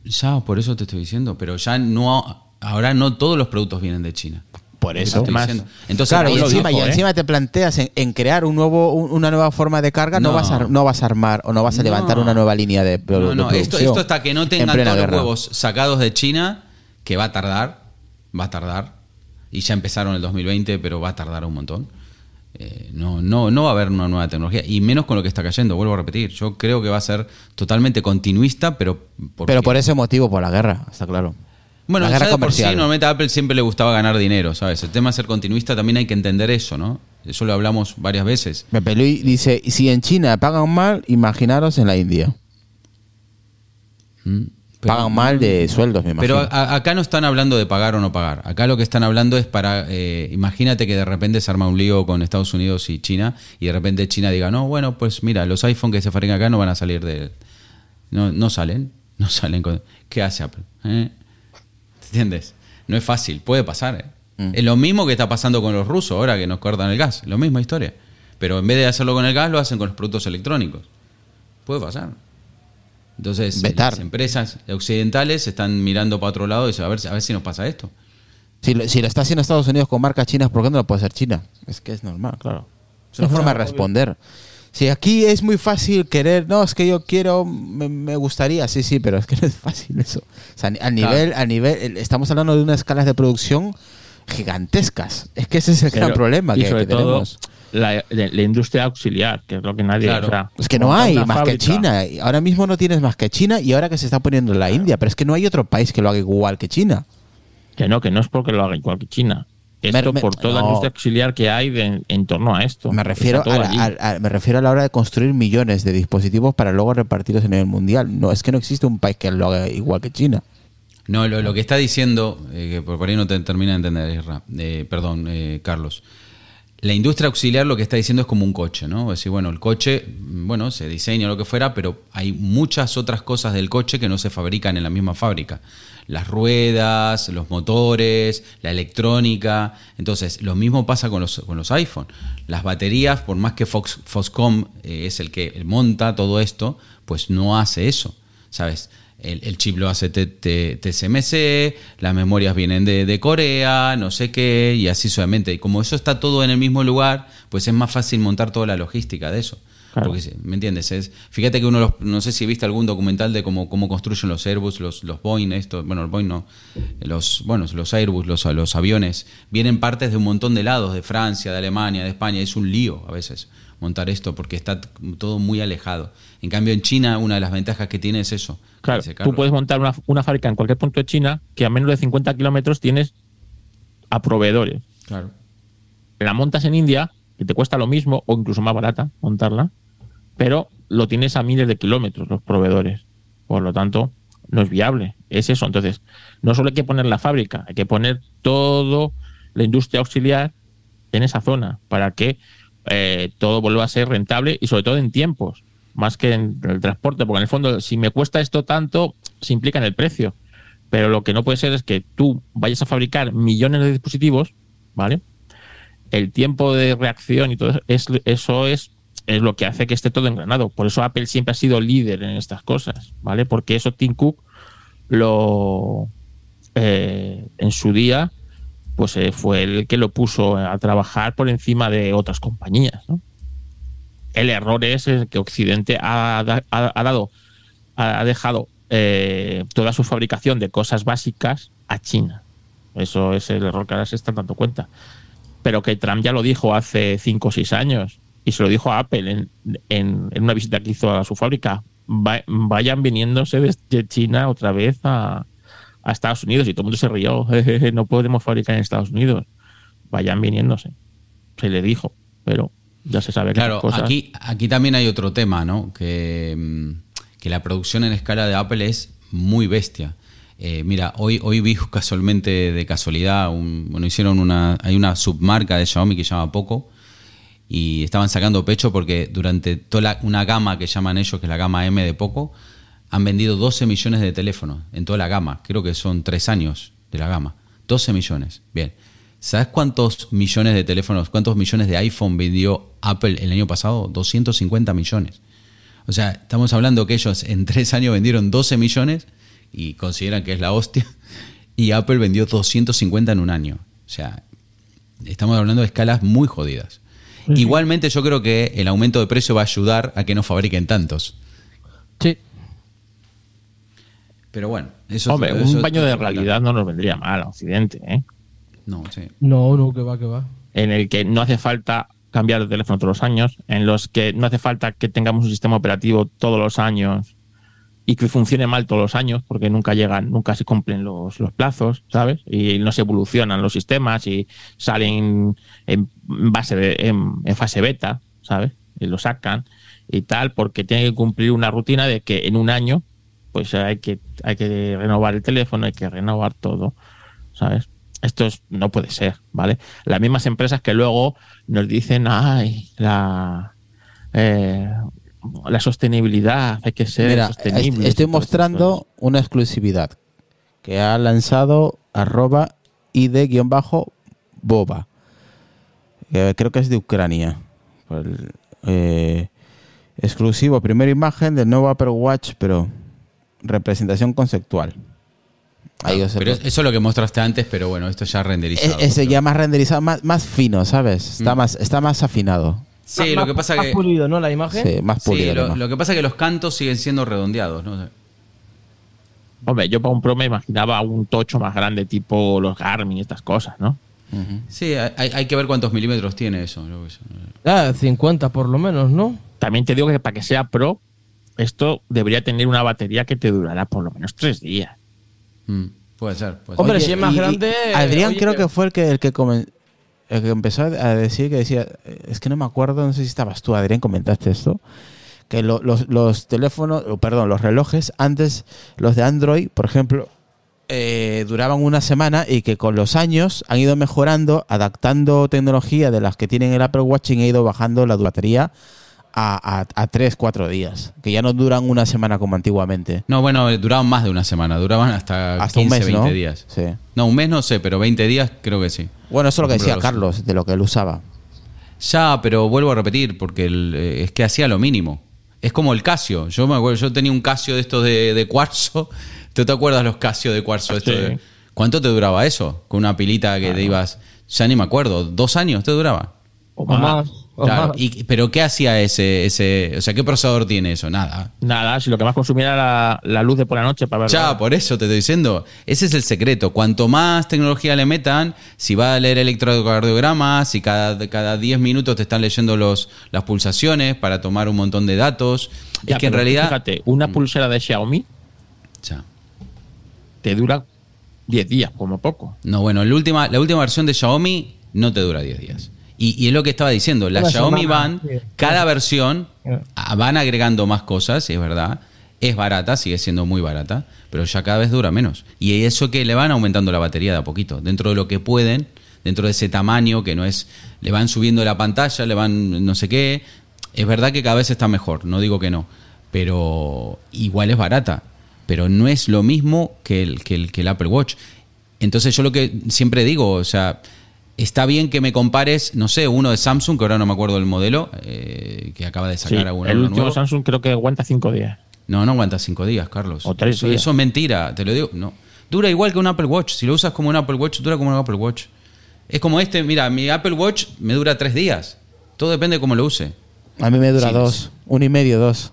Ya, por eso te estoy diciendo. Pero ya no. Ahora no todos los productos vienen de China. Por eso. Más. Entonces, claro, y encima, ¿eh? encima te planteas en, en crear un nuevo, un- una nueva forma de carga, no, No. vas a, no vas a armar o no vas a No. levantar una nueva línea de, de No, no, de esto, hasta que no en tengan todos los guerra. huevos sacados de China, que va a tardar, va a tardar. Y ya empezaron el 2020, pero va a tardar un montón. Eh, no, no, no va a haber una nueva tecnología, y menos con lo que está cayendo, vuelvo a repetir. Yo creo que va a ser totalmente continuista, pero porque- Pero por ese motivo, por la guerra, está claro. Bueno, la ya de por sí, normalmente a Apple siempre le gustaba ganar dinero, ¿sabes? El tema de ser continuista también hay que entender eso, ¿no? Eso lo hablamos varias veces. Pepe Luis dice, si en China pagan mal, imaginaros en la India. ¿Mm? Pero- pagan mal de sueldos, me imagino. Pero a- acá no están hablando de pagar o no pagar. Acá lo que están hablando es para. eh, imagínate que de repente se arma un lío con Estados Unidos y China y de repente China diga: No, bueno, pues mira, los iPhone que se fabrican acá no van a salir de. No, no salen. No salen. Con, ¿Qué hace Apple? ¿Eh? ¿Entiendes? No es fácil. Puede pasar. ¿eh? Mm. Es lo mismo que está pasando con los rusos ahora que nos cortan el gas. Lo misma historia. Pero en vez de hacerlo con el gas, lo hacen con los productos electrónicos. Puede pasar. Entonces, las empresas occidentales están mirando para otro lado y dicen, a ver, si- a ver si nos pasa esto. Si lo, si lo está haciendo Estados Unidos con marcas chinas, ¿por qué no lo puede hacer China? Es que es normal, claro. Es una forma de responder. Si aquí es muy fácil querer, no, es que yo quiero, me, me gustaría, sí, sí, pero es que no es fácil eso. O sea, a nivel, a nivel, el- estamos hablando de unas escalas de producción gigantescas. Es que ese es el gran problema y que, sobre que todo tenemos. la, la- industria auxiliar, que es lo que nadie. Claro. o sea, Es que no hay más que. China. Ahora mismo no tienes más que China y ahora que se está poniendo la India, pero es que no hay otro país que lo haga igual que China. Que no, que no es porque lo haga igual que China. Esto Me- por toda la no. industria auxiliar que hay de- en torno a esto. Me refiero, a la, allí. a- a- me refiero a la hora de construir millones de dispositivos para luego repartirlos a nivel mundial. No, es que no existe un país que lo haga igual que China. No, lo, lo que está diciendo, eh, que por ahí no te termina de entender, Isra, eh, perdón, eh, Carlos. La industria auxiliar lo que está diciendo es como un coche, ¿no? Es decir, bueno, el coche, mm, bueno, se diseña lo que fuera, pero hay muchas otras cosas del coche que no se fabrican en la misma fábrica. Las ruedas, los motores, la electrónica. Entonces, lo mismo pasa con los, con los iPhone. Las baterías, por más que Fox, Foxconn eh, es el que monta todo esto, pues no hace eso, ¿sabes? El, el chip lo hace TSMC, las memorias vienen de, de Corea, no sé qué, y así solamente. Y como eso está todo en el mismo lugar, pues es más fácil montar toda la logística de eso. Claro. Porque, ¿me entiendes? Es, fíjate que uno, los- no sé si viste algún documental de cómo, cómo construyen los Airbus, los, los Boeing, esto, bueno, el Boeing no, los, bueno, los Airbus, los, los aviones, vienen partes de un montón de lados, de Francia, de Alemania, de España, es un lío a veces montar esto porque está todo muy alejado. En cambio, en China, una de las ventajas que tiene es eso. Claro, tú puedes montar una, una fábrica en cualquier punto de China que a menos de 50 kilómetros tienes a proveedores. Claro. La montas en India, que te cuesta lo mismo o incluso más barata montarla, pero lo tienes a miles de kilómetros los proveedores. Por lo tanto, no es viable. Es eso. Entonces, no solo hay que poner la fábrica, hay que poner todo la industria auxiliar en esa zona para que eh, todo vuelva a ser rentable y sobre todo en tiempos, más que en el transporte, porque en el fondo, si me cuesta esto tanto, se implica en el precio. Pero lo que no puede ser es que tú vayas a fabricar millones de dispositivos, ¿vale? El tiempo de reacción y todo eso es, eso es, es lo que hace que esté todo engranado. Por eso Apple siempre ha sido líder en estas cosas, ¿vale? Porque eso Tim Cook lo eh, en su día pues eh, fue el que lo puso a trabajar por encima de otras compañías. El error es que Occidente ha, da- ha- ha dado, ha dejado eh, toda su fabricación de cosas básicas a China. Eso es el error que ahora se están dando cuenta. Pero que Trump ya lo dijo hace 5 o 6 años y se lo dijo a Apple en, en- en una visita que hizo a su fábrica. Va- vayan viniéndose desde China otra vez a, a Estados Unidos y todo el mundo se rió. "Jejeje, no podemos fabricar en Estados Unidos. Vayan viniéndose. Se le dijo, pero ya se sabe que Claro, cosas- aquí, aquí también hay otro tema, ¿no? Que, mm, que la producción en escala de Apple es muy bestia. Eh, mira, hoy, hoy vi casualmente, de casualidad, un- bueno, hicieron una, hay una submarca de Xiaomi que se llama Poco y estaban sacando pecho porque durante toda la- una gama que llaman ellos, que es la gama M de Poco, han vendido 12 millones de teléfonos en toda la gama. Creo que son tres años de la gama. 12 millones. Bien. ¿Sabes cuántos millones de teléfonos, cuántos millones de iPhone vendió Apple el año pasado? 250 millones. O sea, estamos hablando que ellos en tres años vendieron 12 millones y consideran que es la hostia. Y Apple vendió 250 en un año. O sea, estamos hablando de escalas muy jodidas. Igualmente yo creo que el aumento de precio va a ayudar a que no fabriquen tantos. Sí. Pero bueno, eso Hombre, eso- un baño de realidad no nos vendría mal a Occidente, ¿eh? No, sí. No, no, que va, que va. en el que no hace falta cambiar de teléfono todos los años, en los que no hace falta que tengamos un sistema operativo todos los años y que funcione mal todos los años, porque nunca llegan, nunca se cumplen los, los plazos, ¿sabes? Y no se evolucionan los sistemas y salen en base de, en, en fase beta, ¿sabes? Y lo sacan y tal, porque tienen que cumplir una rutina de que en un año, pues hay que, hay que renovar el teléfono, hay que renovar todo, ¿sabes? Esto es- no puede ser, ¿vale? Las mismas empresas que luego nos dicen, ay, la, eh, la sostenibilidad, hay que ser Mira, sostenible. est- estoy mostrando una exclusividad que ha lanzado arroba id-boba. Eh, creo que es de Ucrania. El, eh, exclusivo, primera imagen del nuevo Apple Watch, pero representación conceptual. Ahí os- Pero es- eso es lo que mostraste antes, pero bueno, esto ya renderizado. E- ese ya más renderizado, más, más fino, ¿sabes? Está, Mm. más, está más afinado. Sí, lo que pasa más que... pulido, ¿no? La imagen. Sí, más Sí, pulido. lo, que pasa es que los cantos siguen siendo redondeados, ¿no? Hombre, yo para un Pro me imaginaba un tocho más grande, tipo los Garmin y estas cosas, ¿no? Sí, hay, hay que ver cuántos milímetros tiene eso. Ah, 50 por lo menos, ¿no? También te digo que para que sea Pro, esto debería tener una batería que te durará por lo menos tres días. Mm, puede ser, puede ser. Hombre, si es más y- y grande, Adrián oye, creo que- fue el que, el que, comen- el que empezó a decir que decía, es que no me acuerdo, no sé si estabas tú, Adrián, comentaste esto, que lo- los, los teléfonos, perdón, los relojes, antes, los de Android, por ejemplo, eh, duraban una semana y que con los años han ido mejorando, adaptando tecnología de las que tienen el Apple Watch y han ido bajando la batería a, a, a 3, 4 días, que ya no duran una semana como antiguamente. No, bueno, duraban más de una semana, duraban hasta, Hasta 15, un mes, 20 ¿no? días. Sí. No, un mes no sé, pero 20 días creo que sí. Bueno, eso es lo que decía los- Carlos, de lo que él usaba. Ya, pero vuelvo a repetir, porque el, eh, es que hacía lo mínimo. Es como el Casio. Yo me acuerdo, yo tenía un Casio de estos de, de cuarzo. ¿Tú te acuerdas los Casio de cuarzo? Esto Sí. de- ¿Cuánto te duraba eso? Con una pilita que te ibas. Ya ni me acuerdo. ¿Dos años te duraba? O más. o Claro. más. Y, ¿Pero qué hacía ese, ese. O sea, ¿qué procesador tiene eso? Nada. Nada, si lo que más consumía era la, la luz de por la noche para ver. Ya, por eso te estoy diciendo. Ese es el secreto. Cuanto más tecnología le metan, si va a leer electrocardiogramas, si cada, cada 10 minutos te están leyendo los, las pulsaciones para tomar un montón de datos. Ya, es que en realidad. Fíjate, una pulsera de Xiaomi Ya. te dura 10 días, como poco. No, bueno, la última, la última versión de Xiaomi no te dura 10 días. Y, y es lo que estaba diciendo, Una Xiaomi sí. cada versión Sí. ah, van agregando más cosas, es verdad. Es barata, sigue siendo muy barata, pero ya cada vez dura menos. Y eso que le van aumentando la batería de a poquito, dentro de lo que pueden, dentro de ese tamaño que no es, le van subiendo la pantalla, le van no sé qué. Es verdad que cada vez está mejor, no digo que no, pero igual es barata. Pero no es lo mismo que el, que el, que el Apple Watch. Entonces yo lo que siempre digo, o sea, está bien que me compares, no sé, uno de Samsung, que ahora no me acuerdo del modelo, eh, que acaba de Sí, sacar alguno el uno último nuevo. Samsung creo que aguanta 5 días. No, no aguanta cinco días, Carlos. O tres eso, días. eso es mentira, te lo digo. No. Dura igual que un Apple Watch. Si lo usas como un Apple Watch, dura como un Apple Watch. Es como este, mira, mi Apple Watch me dura tres días. Todo depende de cómo lo use. A mí me dura Sí, dos, uno y medio, dos.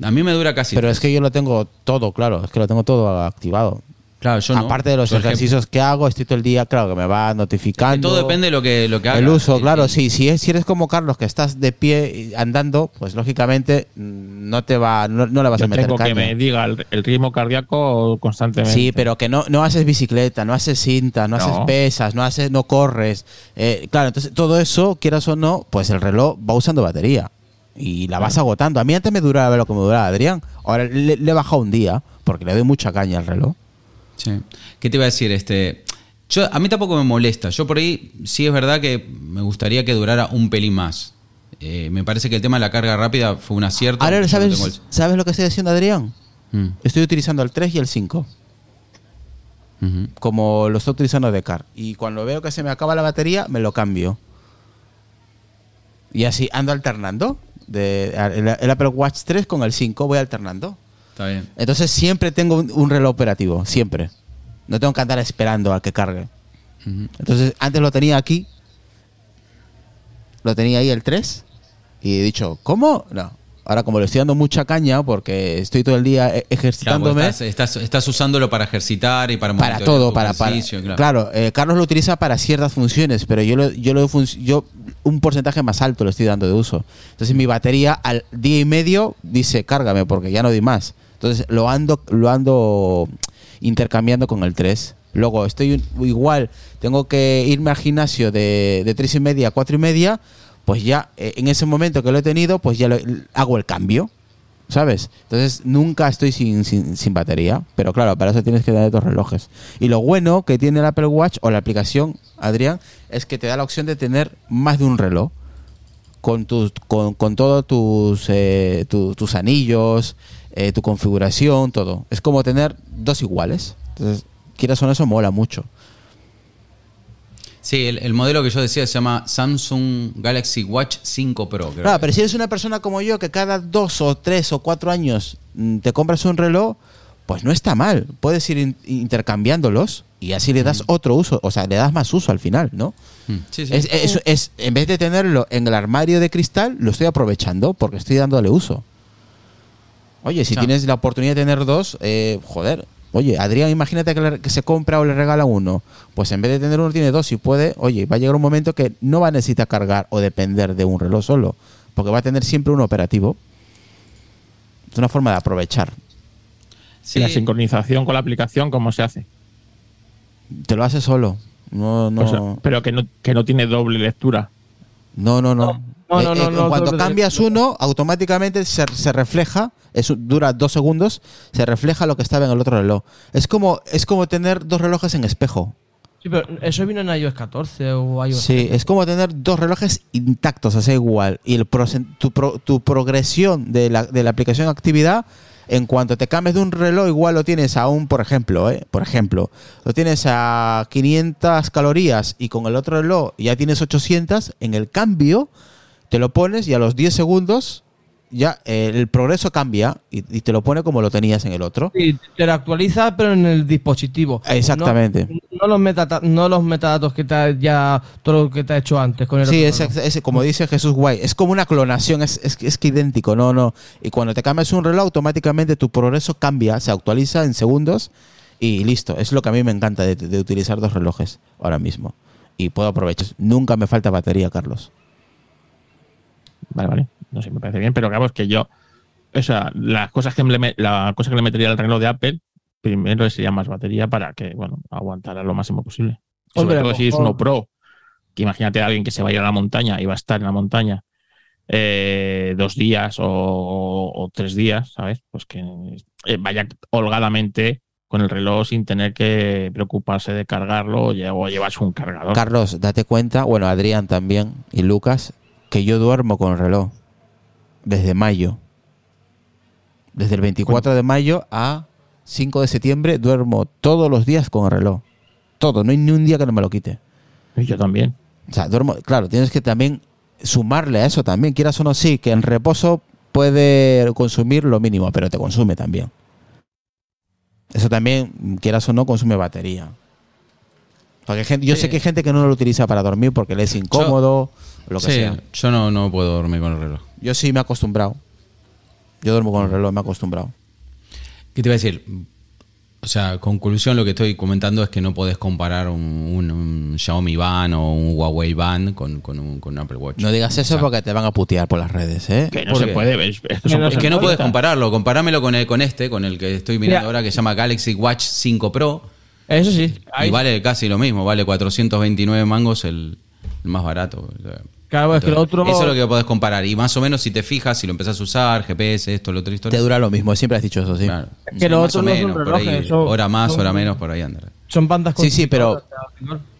A mí me dura casi Pero tres. es que yo lo tengo todo, claro, es que lo tengo todo activado. Claro, yo no. Aparte de los Por ejemplo, ejercicios que hago, estoy todo el día, claro, que me va que notificando. todo depende de lo que, lo que hagas. El uso, claro, sí. Si, es- si eres como Carlos, que estás de pie andando, pues lógicamente mm, no te va, no, no le vas Yo a meter tengo que caña. me diga el, el ritmo cardíaco constantemente. Sí, pero que no, no haces bicicleta, no haces cinta, no, No. haces pesas, no haces, no corres. Eh, claro, entonces todo eso, quieras o no, pues el reloj va usando batería y la vas agotando. A mí antes me duraba lo que me duraba Adrián. Ahora le, le he bajado un día porque le doy mucha caña al reloj. Sí. ¿Qué te iba a decir? Este, yo, a mí tampoco me molesta. Yo por ahí sí es verdad que me gustaría que durara un pelín más. Eh, me parece que el tema de la carga rápida fue un acierto. Ahora, ¿sabes, el- ¿sabes lo que estoy haciendo Adrián? Mm, Estoy utilizando el 3 y el 5, ujú. como lo estoy utilizando de car. Y cuando veo que se me acaba la batería, me lo cambio. Y así ando alternando. De, el, el Apple Watch 3 con el 5 voy alternando. Está bien. Entonces siempre tengo un, un reloj operativo, siempre. No tengo que andar esperando a que cargue. Entonces antes lo tenía aquí, lo tenía ahí el 3 y he dicho, ¿cómo? No. Ahora como le estoy dando mucha caña porque estoy todo el día e- Claro, ejercitándome estás, estás, estás usándolo para ejercitar y para para todo, para, para claro, claro. eh, Carlos lo utiliza para ciertas funciones, pero yo lo, yo lo yo un porcentaje más alto le estoy dando de uso. Entonces mi batería al día y medio dice cárgame porque ya no di más. Entonces lo ando lo ando intercambiando con el 3. Luego estoy igual, tengo que irme al gimnasio de, de 3 y media a 4 y media, pues ya eh, en ese momento que lo he tenido, pues ya lo- hago el cambio. ¿Sabes? Entonces nunca estoy sin, sin, batería. Pero claro, para eso tienes que tener dos relojes. Y lo bueno que tiene el Apple Watch o la aplicación, Adrián, es que te da la opción de tener más de un reloj. Con, tus, con, con todos tus, eh, tu- tus anillos, eh, tu configuración, todo. Es como tener dos iguales. Entonces, quieras o no, eso mola mucho. Sí, el, el modelo que yo decía se llama Samsung Galaxy Watch 5 Pro. creo Claro, que pero si eres una persona como yo que cada dos o tres o cuatro años mm, te compras un reloj, pues no está mal. Puedes ir in- intercambiándolos y así le das otro uso, o sea, le das más uso al final, ¿no? Mm, sí, sí. Es, es- es- en vez de tenerlo en el armario de cristal, lo estoy aprovechando porque estoy dándole uso. Oye, si tienes la oportunidad de tener dos, eh, joder. Oye, Adrián, imagínate que, le- que se compra o le regala uno. Pues en vez de tener uno, tiene dos. Si puede, oye, va a llegar un momento que no va a necesitar cargar o depender de un reloj solo. Porque va a tener siempre un operativo. Es una forma de aprovechar. Sí. Y la sincronización con la aplicación, ¿cómo se hace? Te lo hace solo. No, no. O sea, pero que no, que no tiene doble lectura. No, no, no. No, Eh, no, eh, no, no, cuando cambias uno, automáticamente se, se refleja, es, dura dos segundos, se refleja lo que estaba en el otro reloj. Es como, es como tener dos relojes en espejo. Sí, pero eso vino en iOS 14 o iOS Sí, es como tener dos relojes intactos, o sea, igual. Y el tu, pro- tu progresión de la, de la aplicación actividad, en cuanto te cambies de un reloj, igual lo tienes a un, por ejemplo, ¿eh? por ejemplo, lo tienes a 500 calorías y con el otro reloj ya tienes 800, en el cambio te lo pones y a los 10 segundos ya eh, el progreso cambia y, y te lo pone como lo tenías en el otro. Sí, te lo actualiza, pero en el dispositivo. Exactamente. No, no los, metata- no los metadatos que te ha ya todo lo que te ha hecho antes con el Sí, otro es, como dice Jesús Guay, es como una clonación, es, es, es que idéntico, no, no. Y cuando te cambias un reloj, automáticamente tu progreso cambia, se actualiza en segundos y listo. Es lo que a mí me encanta de, de utilizar dos relojes ahora mismo. Y puedo aprovechar. Nunca me falta batería, Carlos. Vale, vale. No sé, me parece bien, pero vamos que yo. O sea, las cosas que le, la cosa que le metería al reloj de Apple, primero sería más batería para que, bueno, aguantara lo máximo posible. Sobre Hombre, todo si es uno pro. Que imagínate a alguien que se vaya a la montaña y va a estar en la montaña eh, dos días o, o tres días, ¿sabes? Pues que eh, vaya holgadamente con el reloj sin tener que preocuparse de cargarlo o, lle- o llevarse un cargador. Carlos, date cuenta, bueno, Adrián también y Lucas, que yo duermo con el reloj desde mayo. Desde el 24 de mayo a 5 de septiembre duermo todos los días con el reloj. Todo, no hay ni un día que no me lo quite. Y yo también. O sea, duermo, claro, tienes que también sumarle a eso también, quieras o no, sí, que en reposo puede consumir lo mínimo, pero te consume también. Eso también, quieras o no, consume batería. Porque gente, yo Sí. sé que hay gente que no lo utiliza para dormir porque le es incómodo, lo que Sí, sea. yo no, no puedo dormir con el reloj. Yo sí me he acostumbrado. Yo duermo con el reloj, me he acostumbrado. ¿Qué te iba a decir? O sea, conclusión, lo que estoy comentando es que no podés comparar un, un- un Xiaomi Band o un Huawei Band con, con un, con un Apple Watch. No digas eso O sea, porque te van a putear por las redes, ¿eh? Que no ¿Por se qué? puede ver. Es, que no Es se que no puede. puedes compararlo. Comparámelo con, el, con este, con el que estoy mirando Mira. ahora, que se llama Galaxy Watch 5 Pro. Eso sí. ahí- Y vale casi lo mismo, vale 429 mangos el, el más barato. Claro, es que lo otro. Eso es lo que podés comparar. Y más o menos si te fijas, si lo empezás a usar, GPS, esto, lo otro, Te historia. dura lo mismo, siempre has dicho eso, sí. Claro. Es que lo más otro o no ahí, hora más, son- hora menos, por ahí andará. Son bandas con Sí, sí, pero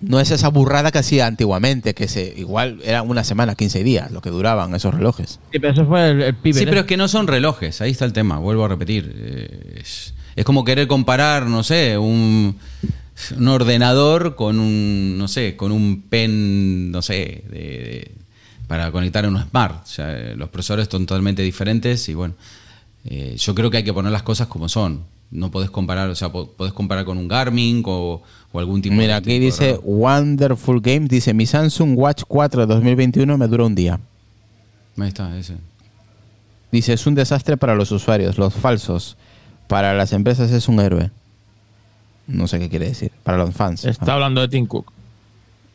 no es esa burrada que hacía antiguamente, que se igual era una semana, 15 días lo que duraban esos relojes. Sí, pero eso fue el, el pibe. Sí, ¿eh? pero es que no son relojes, ahí está el tema, vuelvo a repetir. Eh, Es, es como querer comparar, no sé, un, un ordenador con un, no sé, con un pen, no sé, de, de- para conectar a un smart. O sea, los procesadores son totalmente diferentes y bueno, eh, yo creo que hay que poner las cosas como son. No podés comparar, o sea, po- podés comparar con un Garmin o, o algún tipo Mira, de aquí dice. Wonderful Games, dice mi Samsung Watch 4 de 2021 me dura un día. Ahí está, ese. Dice, es un desastre para los usuarios, los falsos. Para las empresas es un héroe. No sé qué quiere decir. Para los fans. Está hablando de Tim Cook.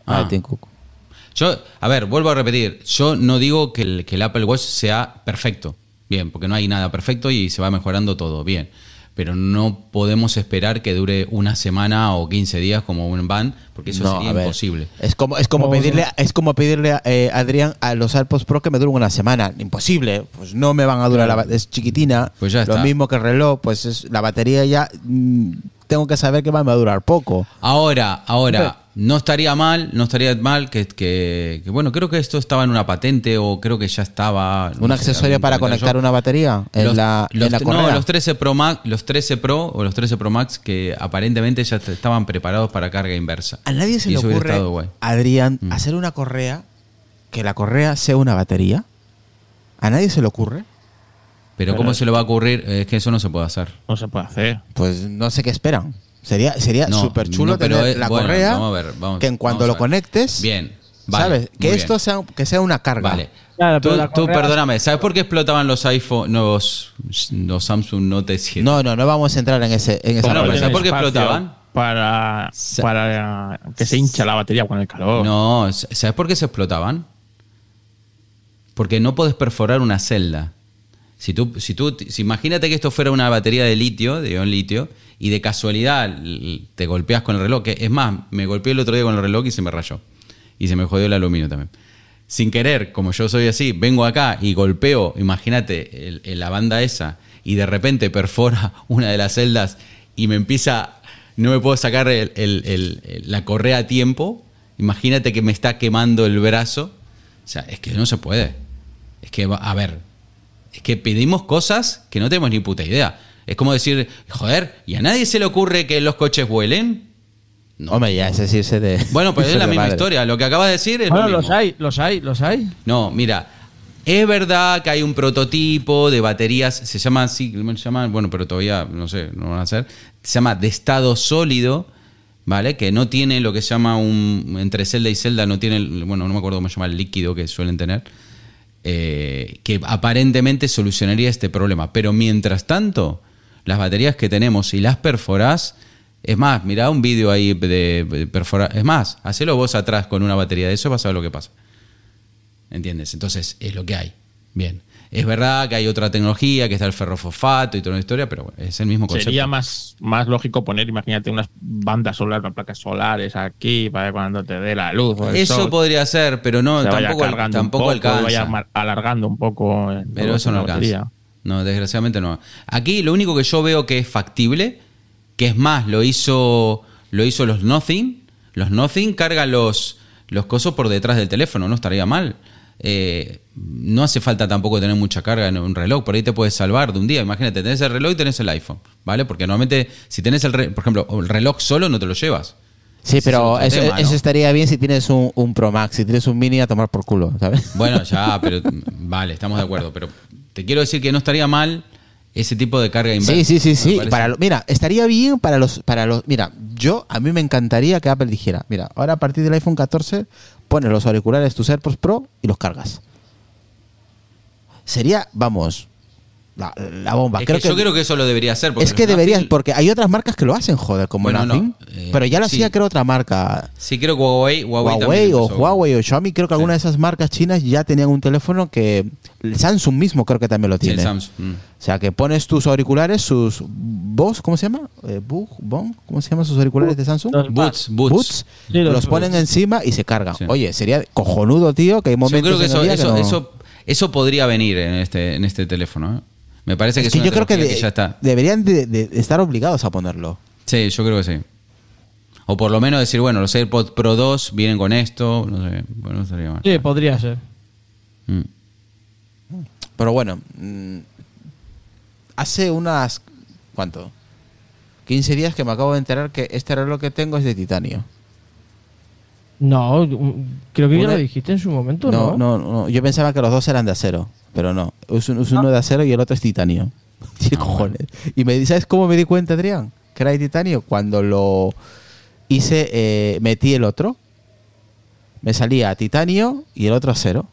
Ah, Ah. Tim Cook. Yo, a ver, vuelvo a repetir. Yo no digo que el, que el Apple Watch sea perfecto. Bien, porque no hay nada perfecto y se va mejorando todo. Bien. Pero no podemos esperar que dure una semana o 15 días como un van, porque eso No, sería ver, imposible. Es como, es como pedirle, es como pedirle a eh, Adrián a los AirPods Pro que me duren una semana. Imposible. Pues no me van a durar la ba- es chiquitina. Pues ya Lo está. mismo que el reloj, pues es la batería ya mm, tengo que saber que va a durar poco. Ahora, ahora, no estaría mal, no estaría mal que, que- que, bueno, creo que esto estaba en una patente o creo que ya estaba. no ¿Un sé, accesorio para conectar una batería en los, la, los en la no, los 13 Pro Max, los 13 Pro o los 13 Pro Max que aparentemente ya estaban preparados para carga inversa. A nadie se Y le ocurre, estado guay. Mm. Adrián, hacer una correa que la correa sea una batería. ¿A nadie se le ocurre? Pero ¿cómo se le va a ocurrir? Es que eso no se puede hacer. No se puede hacer. Pues no sé qué esperan. Sería sería No, súper chulo no, pero tener es- la bueno, correa vamos a ver, vamos- que en cuanto lo conectes, Bien, vale, ¿sabes? Que esto bien. sea que sea una carga. Vale. Claro, tú, perdóname, ¿sabes por qué explotaban los iPhone, los, los Samsung Note 7? No, no, no vamos a entrar en ese en esa pero parte. ¿sabes por qué explotaban? Para, para que se hincha la batería con el calor. No, ¿sabes por qué se explotaban? Porque no puedes perforar una celda. Si tú, si tú, si imagínate que esto fuera una batería de litio, de ion litio, y de casualidad te golpeas con el reloj, que es más, me golpeé el otro día con el reloj y se me rayó. Y se me jodió el aluminio también. Sin querer, como yo soy así, vengo acá y golpeo, imagínate, la banda esa, y de repente perfora una de las celdas y me empieza, no me puedo sacar la correa a tiempo, imagínate que me está quemando el brazo. O sea, es que no se puede. Es que, a ver, es que pedimos cosas que no tenemos ni puta idea. Es como decir, joder, ¿y a nadie se le ocurre que los coches vuelen? No. Hombre, ya es decirse de Bueno, pues es la misma madre. historia. Lo que acabas de decir es Bueno, lo los hay, los hay, los hay. No, mira, es verdad que hay un prototipo de baterías, se llama así, ¿cómo se llama? Bueno, pero todavía, no sé, no van a hacer. Se llama de estado sólido, ¿vale? Que no tiene lo que se llama un, entre celda y celda, no tiene, bueno, no me acuerdo cómo se llama el líquido que suelen tener, eh, que aparentemente solucionaría este problema. Pero mientras tanto, las baterías que tenemos, si las perforás, es más, mirá un vídeo ahí de, perforar, es más, hacelo vos atrás con una batería de eso, vas a ver lo que pasa. ¿Entiendes? Entonces, es lo que hay. Bien. Es verdad que hay otra tecnología, que está el ferrofosfato y toda una historia, pero bueno, es el mismo concepto. Sería más, más lógico poner, imagínate, unas bandas solares, unas placas solares aquí para cuando te dé la luz. o el Eso sol, podría ser, pero no, se vaya tampoco, tampoco poco, alcanza. vaya alargando un poco. eh, Pero eso no la alcanza. batería. No, desgraciadamente no. Aquí lo único que yo veo que es factible, que es más, lo hizo, lo hizo los Nothing. Los Nothing cargan los, los cosos por detrás del teléfono, no estaría mal. Eh, no hace falta tampoco tener mucha carga en un reloj, por ahí te puedes salvar de un día. Imagínate, tenés el reloj y tenés el iPhone, ¿vale? Porque normalmente, si tenés el, por ejemplo, el reloj solo, no te lo llevas. Sí, pero es eso, otro tema, eso ¿no? estaría bien si tienes un, un Pro Max, si tienes un Mini a tomar por culo, ¿sabes? Bueno, ya, pero vale, estamos de acuerdo. Pero te quiero decir que no estaría mal ese tipo de carga inversa. Sí, sí, sí, sí. parece. Para lo- mira, estaría bien para los, para los. Mira, yo a mí me encantaría que Apple dijera, mira, ahora a partir del iPhone 14 pones los auriculares tus AirPods Pro y los cargas. Sería, vamos, la, la bomba. Es creo que yo creo que eso lo debería hacer. porque es que deberías, Nothing- porque hay otras marcas que lo hacen, joder, como Bueno, no, Nothing. eh, pero ya lo sí. hacía, creo, otra marca. Sí, creo que Huawei, Huawei, Huawei, o. Huawei o Xiaomi, creo que alguna de esas marcas chinas ya tenían un teléfono que el Samsung mismo creo que también lo Sí, tiene. Samsung. mm. O sea, que pones tus auriculares, sus Bose, ¿cómo se llama? Eh, Bug, Bong, ¿cómo se llaman sus auriculares de Samsung? Los Boots, Boots. Boots, Sí, los los ponen Boots. encima y se cargan. Sí. Oye, sería cojonudo, tío, que hay Yo momentos creo que en eso, el día eso, no- eso, eso podría venir en este, en este teléfono. ¿eh? Me parece que es es, que una yo creo que, ya está. deberían de, de estar obligados a ponerlo. Sí, yo creo que sí. O por lo menos decir, bueno, los AirPods Pro 2 vienen con esto. No sé, bueno, no estaría mal. Sí, podría ser. Mm. Pero bueno, mm, hace unas... ¿Cuánto? 15 días que me acabo de enterar que este reloj que tengo es de titanio. No, creo que ya lo dijiste en su momento, No, ¿no? no, no. Yo pensaba que los dos eran de acero, pero no. Es, un- es uno de acero y el otro es titanio. ¿Qué Ah, cojones? Y me ¿sabes cómo me di cuenta, Adrián? Que era de titanio cuando lo hice, eh, metí el otro. Me salía titanio y el otro acero.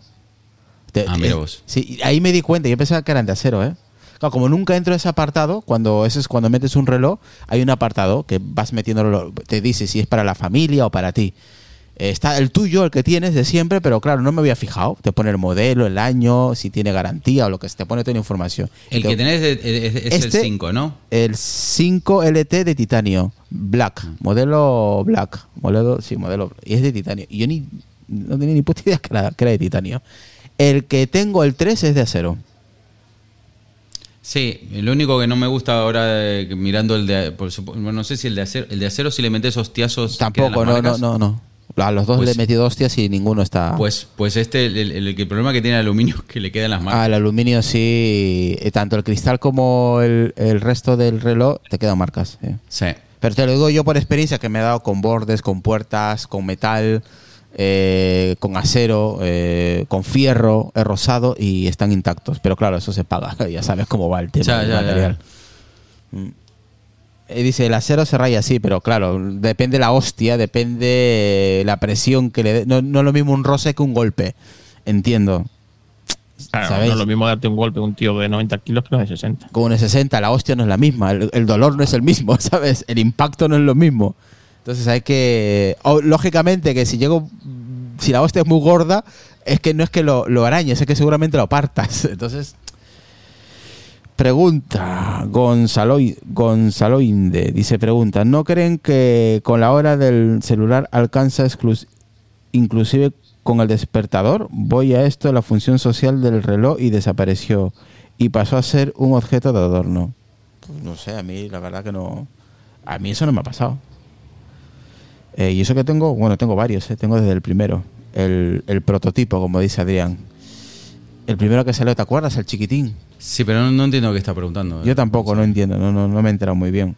Te- Ah, mira eh, vos. Sí, ahí me di cuenta. Yo pensaba que eran de acero, ¿eh? Claro, como nunca entro a ese apartado, cuando ese es cuando metes un reloj, hay un apartado que vas metiendo, te dice si es para la familia o para ti. Eh, Está el tuyo, el que tienes de siempre, pero claro, no me había fijado. Te pone el modelo, el año, si tiene garantía o lo que sea, te pone toda la información. El que tenés es, es- es Este- el 5, ¿no? el 5LT de titanio, black, modelo black, modelo, sí, modelo, y es de titanio. Y yo ni, no tenía ni puta idea que era, que era de titanio. El que tengo, el 3, es de acero. Sí, lo único que no me gusta ahora eh, mirando el de por no sé si el de acero, el de acero si le metes hostiazos Tampoco, no, no, no, no. A los dos Pues- le he metido hostias y ninguno está. Pues pues este el, el- problema que tiene el aluminio es que le quedan las Ah, marcas. el aluminio sí. eh, Tanto el cristal como el, el resto del reloj te quedan marcas. sí. Sí. Pero te lo digo yo por experiencia que me he dado con bordes, con puertas, con metal, eh, con acero, eh, con fierro, he rosado y están intactos. Pero claro, eso se paga. ya sabes cómo va el tema Ya, del ya, ya. material. Mm. Eh, dice, el acero se raya así, pero claro, depende la hostia, depende la presión que le dé. No, no es lo mismo un roce que un golpe. Entiendo. Claro, ¿Sabéis? no es lo mismo darte un golpe a un tío de 90 kilos que uno de 60. Con un 60, la hostia no es la misma, el, el dolor no es el mismo, ¿sabes? El impacto no es lo mismo. Entonces hay que. o, lógicamente, que si llego. Si la hostia es muy gorda, es que no es que lo, lo arañes, es que seguramente lo partas. Entonces. Pregunta Gonzalo, Gonzaloinde, dice pregunta, ¿no creen que con la hora del celular alcanza inclusive con el despertador? Voy a esto, la función social del reloj y desapareció y pasó a ser un objeto de adorno. Pues no sé, a mí la verdad que no... A mí eso no me ha pasado. Eh, y eso que tengo, bueno, tengo varios, eh, tengo desde el primero, el, el prototipo, como dice Adrián. El primero que salió, ¿te acuerdas? El chiquitín. Sí, pero no, no entiendo qué está preguntando. Yo tampoco, no entiendo, no, no, no me he enterado muy bien.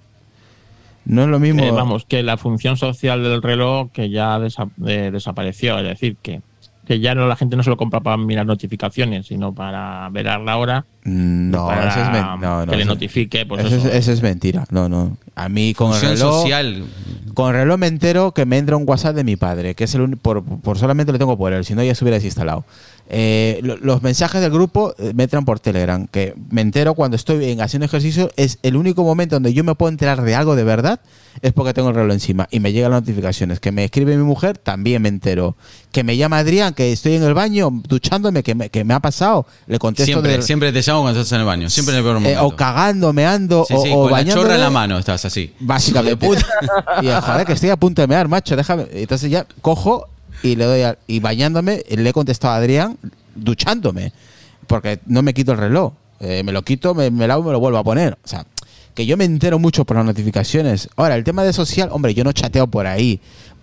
No es lo mismo. Eh, vamos, que la función social del reloj que ya desa- eh, desapareció, es decir, que, que ya no la gente no se lo compra para mirar notificaciones, sino para ver a la hora, Mm, No, para eso es, men- no, no, que le notifique. Pues eso, eso. Es, eso es mentira. No, no. A mí con el Función reloj. social. Con el reloj me entero que me entra un WhatsApp de mi padre, que es el único. Por, por solamente lo tengo por él, si no ya se hubiera desinstalado. Eh, lo- los mensajes del grupo eh, me entran por Telegram, que me entero cuando estoy en haciendo ejercicio. Es el único momento donde yo me puedo enterar de algo de verdad, es porque tengo el reloj encima y me llegan las notificaciones. Que me escribe mi mujer, también me entero. Que me llama Adrián, que estoy en el baño duchándome, que me, que me ha pasado. Le contesto Siempre, del- siempre te llamo cuando estás en el baño. Siempre en el peor eh, momento. o cagando, meando, Sí, o, sí, o con la chorra en la mano estás así. Básicamente. y eh, joder, que estoy a punto de mear, macho, déjame. Entonces ya cojo y le doy a- y bañándome, le he contestado a Adrián duchándome. Porque no me quito el reloj. Eh, me lo quito, me, me lavo y me lo vuelvo a poner. O sea, que yo me entero mucho por las notificaciones. Ahora, el tema de social, hombre, yo no chateo por ahí.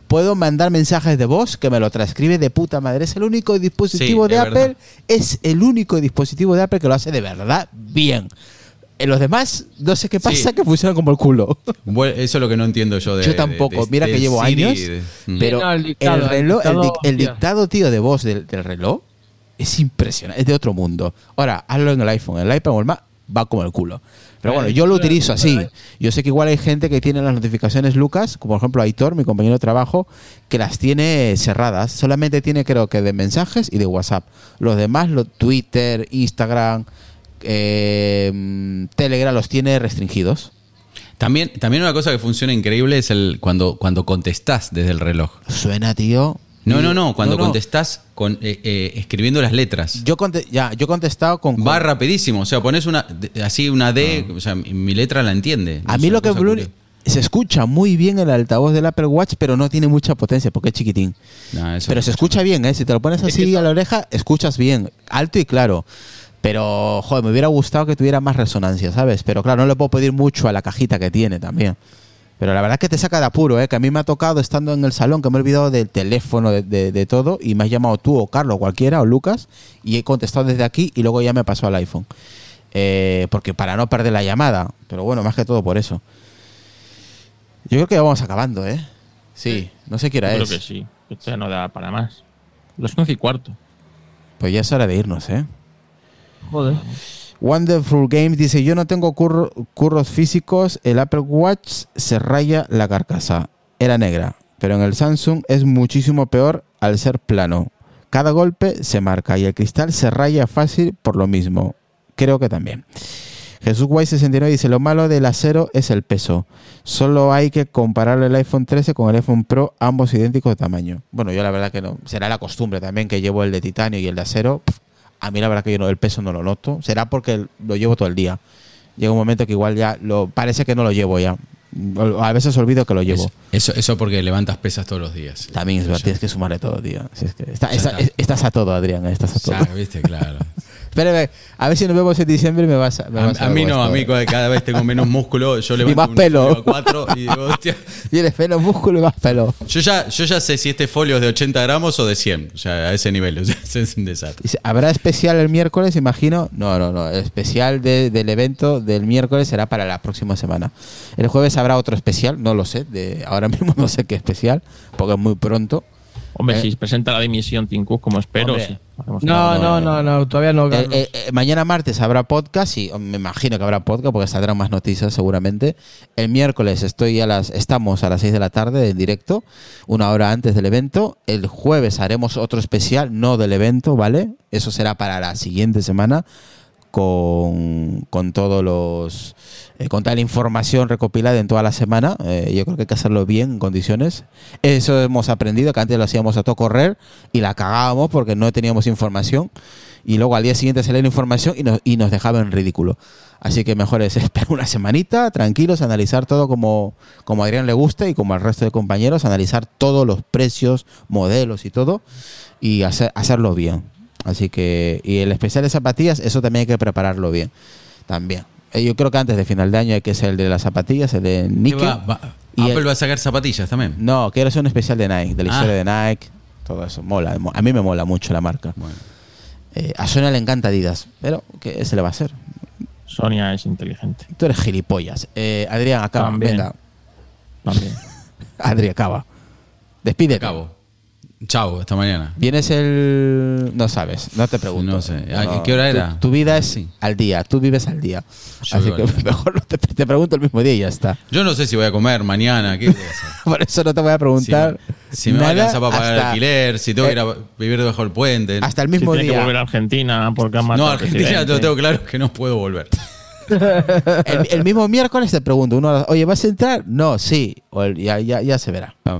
Puedo mandar mensajes de voz que me lo transcribe de puta madre. Es el único dispositivo Sí, de Apple. verdad. Es el único dispositivo de Apple que lo hace de verdad bien. En los demás, no sé qué Sí. pasa, que funcionan como el culo. Bueno, Eso es lo que no entiendo yo de. Yo tampoco. de- de- Mira que llevo Siri años, mm. pero No, el dictado, el reloj, el, dictado, el tío, de voz del, del reloj es impresionante, es de otro mundo. Ahora, hazlo en el iPhone, el iPad o el Mac va como el culo. Pero bueno, yo lo utilizo así. Yo sé que igual hay gente que tiene las notificaciones Lucas, como por ejemplo Aitor, mi compañero de trabajo, que las tiene cerradas. Solamente tiene creo que de mensajes y de WhatsApp. Los demás, lo, Twitter, Instagram, eh, Telegram los tiene restringidos. También, también una cosa que funciona increíble es el cuando, cuando contestás desde el reloj. Suena, tío. No, no, no, cuando No, no. contestás con, eh, eh, escribiendo las letras. Yo, conte- ya, yo he contestado con. Va rapidísimo, o sea, pones una así una D, o sea, mi- letra la entiende. A mí lo que Blue- se escucha muy bien el altavoz del Apple Watch, pero no tiene mucha potencia porque es chiquitín. No, Pero se escucha bien, ¿eh? Si te lo pones así a la oreja, escuchas bien, alto y claro. Pero, joder, me hubiera gustado que tuviera más resonancia, ¿sabes? Pero claro, no le puedo pedir mucho a la cajita que tiene también. Pero la verdad es que te saca de apuro, ¿eh? Que a mí me ha tocado estando en el salón, que me he olvidado del teléfono, de, de- de todo, y me has llamado tú o Carlos, cualquiera, o Lucas, y he contestado desde aquí y luego ya me pasó al iPhone. Eh, porque para no perder la llamada. Pero bueno, más que todo por eso. Yo creo que vamos acabando, ¿eh? Sí, no sé qué hora Yo es. creo que sí. Esto ya no da para más. Los 11 y cuarto. Pues ya es hora de irnos, ¿eh? Joder. Wonderful Games dice, yo no tengo curro- curros físicos, el Apple Watch se raya la carcasa. Era negra, pero en el Samsung es muchísimo peor al ser plano. Cada golpe se marca y el cristal se raya fácil por lo mismo. Creo que también. Jesús Guay 69 dice, lo malo del acero es el peso. Solo hay que comparar el iPhone 13 con el iPhone Pro, ambos idénticos de tamaño. Bueno, yo la verdad que no. Será la costumbre también que llevo el de titanio y el de acero. Pff, a mí la verdad que yo no, el peso no lo noto. Será porque lo llevo todo el día. Llega un momento que igual ya lo parece que no lo llevo ya. A veces olvido que lo llevo. Eso, eso, porque levantas pesas todos los días. También es verdad, tienes que sumarle todo, tío. Si es que está- está. estás a todo, Adrián, estás a todo. Ya, viste, claro. Espérame, a ver si nos vemos en diciembre y me vas a. me vas A, a mí no, a mí cada vez tengo menos músculo. Yo levanto más un pelo. cuatro y digo, hostia. Tienes pelo, músculo y más pelo. Yo ya, yo ya sé si este folio es de 80 gramos o de 100. O sea, a ese nivel. O sea, es un desastre. ¿Habrá especial el miércoles, imagino? No, no, no. El especial de- del evento del miércoles será para la próxima semana. El jueves habrá otro especial, no lo sé. De, ahora mismo no sé qué especial, porque es muy pronto. Hombre, Eh. si presenta la dimisión Tim Cook como espero, Hombre. sí. No, no, no, no, todavía no. Eh, eh, eh, mañana martes habrá podcast y oh, me imagino que habrá podcast porque saldrán más noticias seguramente. El miércoles estoy a las, estamos a las 6 de la tarde en directo, una hora antes del evento. El jueves haremos otro especial, no del evento, ¿vale? Eso será para la siguiente semana con, con todos los eh, con toda la información recopilada en toda la semana. Eh, yo creo que hay que hacerlo bien en condiciones. Eso hemos aprendido, que antes lo hacíamos a todo correr y la cagábamos porque no teníamos información. Y luego al día siguiente salía la información y nos, y nos dejaba en ridículo. Así que mejor es esperar una semanita, tranquilos, analizar todo como, como Adrián le gusta y como al resto de compañeros, analizar todos los precios, modelos y todo y hacer, hacerlo bien. Así que, y el especial de zapatillas, eso también hay que prepararlo bien. También. Eh, Yo creo que antes de final de año hay que ser el de las zapatillas, el de ¿Qué Nike. va? Va- Y Apple el- va a sacar zapatillas también. No, quiero hacer un especial de Nike, de la Ah. historia de Nike, todo eso. Mola, mo- a mí me mola mucho la marca. Bueno. Eh, a Sonia le encanta Adidas, pero ¿qué se le va a hacer? Sonia es inteligente. Tú eres gilipollas. Eh, Adrián, acaba. También. Venga, También. Adrián, acaba. Despídete. Acabo. Chao, hasta mañana. Vienes el. No sabes, no te pregunto. No sé. ¿A qué hora Tu- era? Tu, vida es Sí. al día, tú vives al día. Yo Así que mejor no te, te pregunto el mismo día y ya está. Yo no sé si voy a comer mañana. ¿Qué voy a hacer? Por eso no te voy a Si, preguntar. si me va a alcanzar para pagar hasta- alquiler, si tengo que ir eh, a vivir debajo del puente. Hasta el Si mismo que día. volver a Argentina porque han matado no, Argentina te lo tengo claro que no puedo volver. El, el mismo miércoles te pregunto, uno, oye, ¿vas a entrar? No, sí. O el- ya, ya, ya se verá. Ah,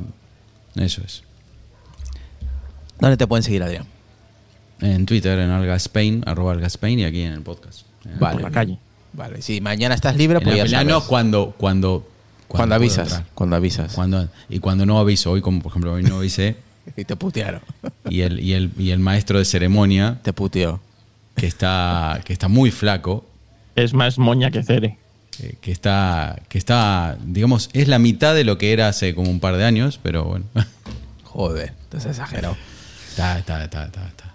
Eso es. ¿Dónde te pueden seguir, Adrián? En Twitter, en Algaspain, arroba Algaspain y aquí en el podcast. Eh, Vale. Por la calle. Vale, si mañana estás libre, En pues ya sabes. no cuando, cuando, cuando avisas. Cuando avisas. Cuando, y cuando no aviso, hoy como por ejemplo hoy no avisé, Y te putearon. y el, y el, y el maestro de ceremonia, Te puteó. que está, que está muy flaco, Es más moña que Cere. eh, que está, que está, digamos, es la mitad de lo que era hace como un par de años, pero bueno. Joder, te has exagerado. Está, está, está, está, está.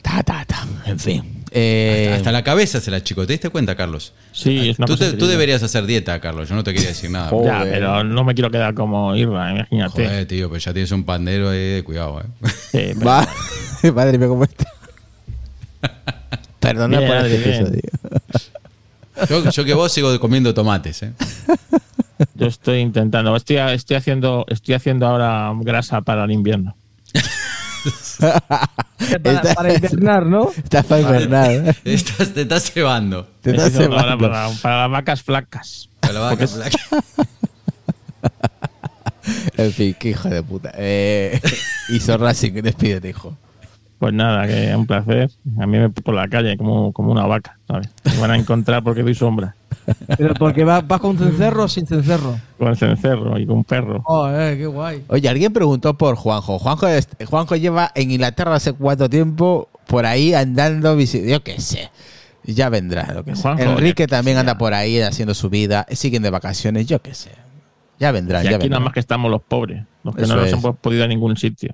Ta, ta, ta. En fin. Eh, Hasta, hasta la cabeza se la chico. ¿Te diste cuenta, Carlos? Sí, es una Tú, te- tú deberías hacer dieta, Carlos. Yo no te quería decir nada. Joder. Ya, pero no me quiero quedar como Irra, imagínate. Joder, tío, pero ya tienes un pandero ahí, cuidado, eh. Eh, pero- Va. Madre mía, cómo está. Perdona Bien, por episodio. Yo, yo que vos sigo comiendo tomates, eh. Yo estoy intentando, estoy, estoy haciendo, estoy haciendo ahora grasa para el invierno. Para, para invernar, ¿no? Estás para invernar. Estás, te estás cebando. Te estás Eso para, cebando. para- para las vacas flacas. Con la vaca flaca. En fin, qué hijo de puta. Eh, y Racing, despídete, hijo. Pues nada, que es un placer. A mí me por la calle como, como una vaca, ¿sabes? Me van a encontrar porque doy sombra. Pero porque vas, vas con cencerro o sin cencerro. Con el cencerro y con un perro. Oh, eh, qué guay. Oye, alguien preguntó por Juanjo. Juanjo, es- Juanjo lleva en Inglaterra hace cuánto tiempo por ahí andando, yo qué sé. Ya vendrá, lo que sé. Juanjo, Enrique también sea. anda por ahí haciendo su vida, siguen de vacaciones, yo qué sé. Ya vendrán, Y ya aquí nada más que estamos los pobres, los que Eso no nos hemos podido ir a ningún sitio.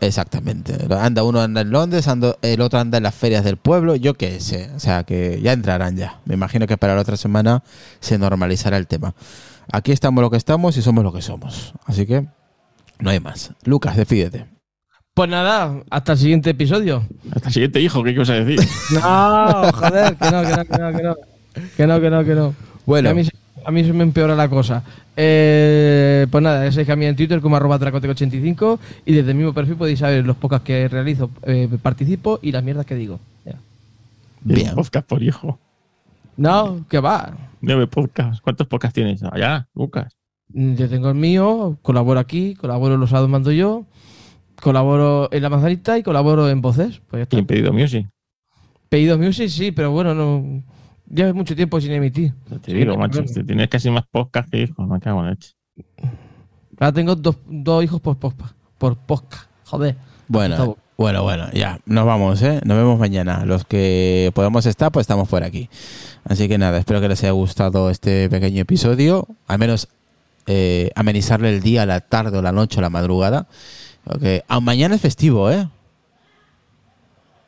Exactamente. Anda uno anda en Londres, ando- el otro anda en las ferias del pueblo, yo qué sé. O sea que ya entrarán ya. Me imagino que para la otra semana se normalizará el tema. Aquí estamos lo que estamos y somos lo que somos. Así que no hay más. Lucas, despídete. Pues nada, hasta el siguiente episodio. Hasta el siguiente hijo, ¿qué ibas a decir? No, joder, que no, que no, que no, que no. Que no, que no, que no. Bueno. Que a, mí, se- me empeora la cosa. Eh, pues nada, ya sabéis que a mí en Twitter como arroba dracoteco85 y desde el mismo perfil podéis saber los podcasts que realizo, eh, participo y las mierdas que digo. Ya. Bien. Podcast por hijo. No, que va. Nueve podcasts. ¿Cuántos podcasts tienes? Allá, Lucas. Mm, Yo tengo el mío, colaboro aquí, colaboro en los sábados mando yo, colaboro en la manzanita y colaboro en voces. Pues ya está. Y en pedido music. Pedido music, sí, pero bueno, no. Llevo mucho tiempo sin emitir. Te digo, macho, tienes casi más podcasts que hijos, me cago en la leche. Ahora tengo dos, dos hijos por posca. Por posca. Joder. Bueno, bueno, bueno, ya, nos vamos, ¿eh? Nos vemos mañana. Los que podemos estar, pues estamos por aquí. Así que nada, espero que les haya gustado este pequeño episodio. Al menos eh, amenizarle el día, la tarde o la noche o la madrugada. Porque ah, mañana es festivo, ¿eh?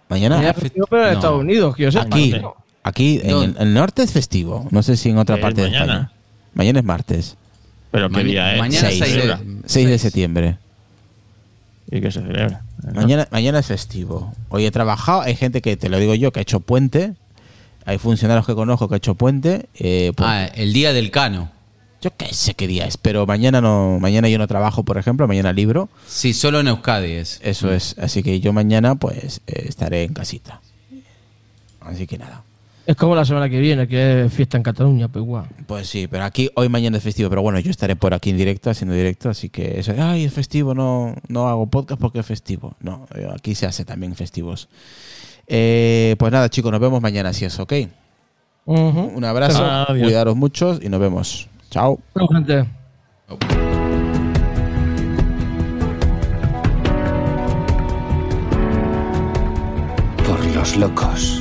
Mañana, Mañana es festivo, pero en no. Estados Unidos, que yo sepa. aquí, ¿no? Aquí en el, el norte es festivo. No sé si en otra parte de mañana. España. Mañana es martes, Pero qué día es. mañana Seis. 6 celebra. de, 6 de septiembre. Y que se celebra. Mañana, mañana es festivo. Hoy he trabajado, hay gente que, te lo digo yo, que ha hecho puente. Hay funcionarios que conozco que ha hecho puente. eh, por- Ah, el día del cano. Yo qué sé qué día es, pero mañana no, mañana yo no trabajo, por ejemplo, mañana libro. Sí, solo en Euskadi es. Eso es, así que yo mañana pues eh, estaré en casita. Así que nada. Es como la semana que viene, que es fiesta en Cataluña, pues igual. Pues sí, pero aquí hoy mañana es festivo, pero bueno, yo estaré por aquí en directo, haciendo directo, así que eso, ay, es festivo, no, no hago podcast porque es festivo. No, eh, aquí se hace también festivos. Eh, pues nada, chicos, nos vemos mañana si es ok. Un abrazo, Adiós. cuidaros mucho y nos vemos. Chao. Bueno, gente. Por los locos.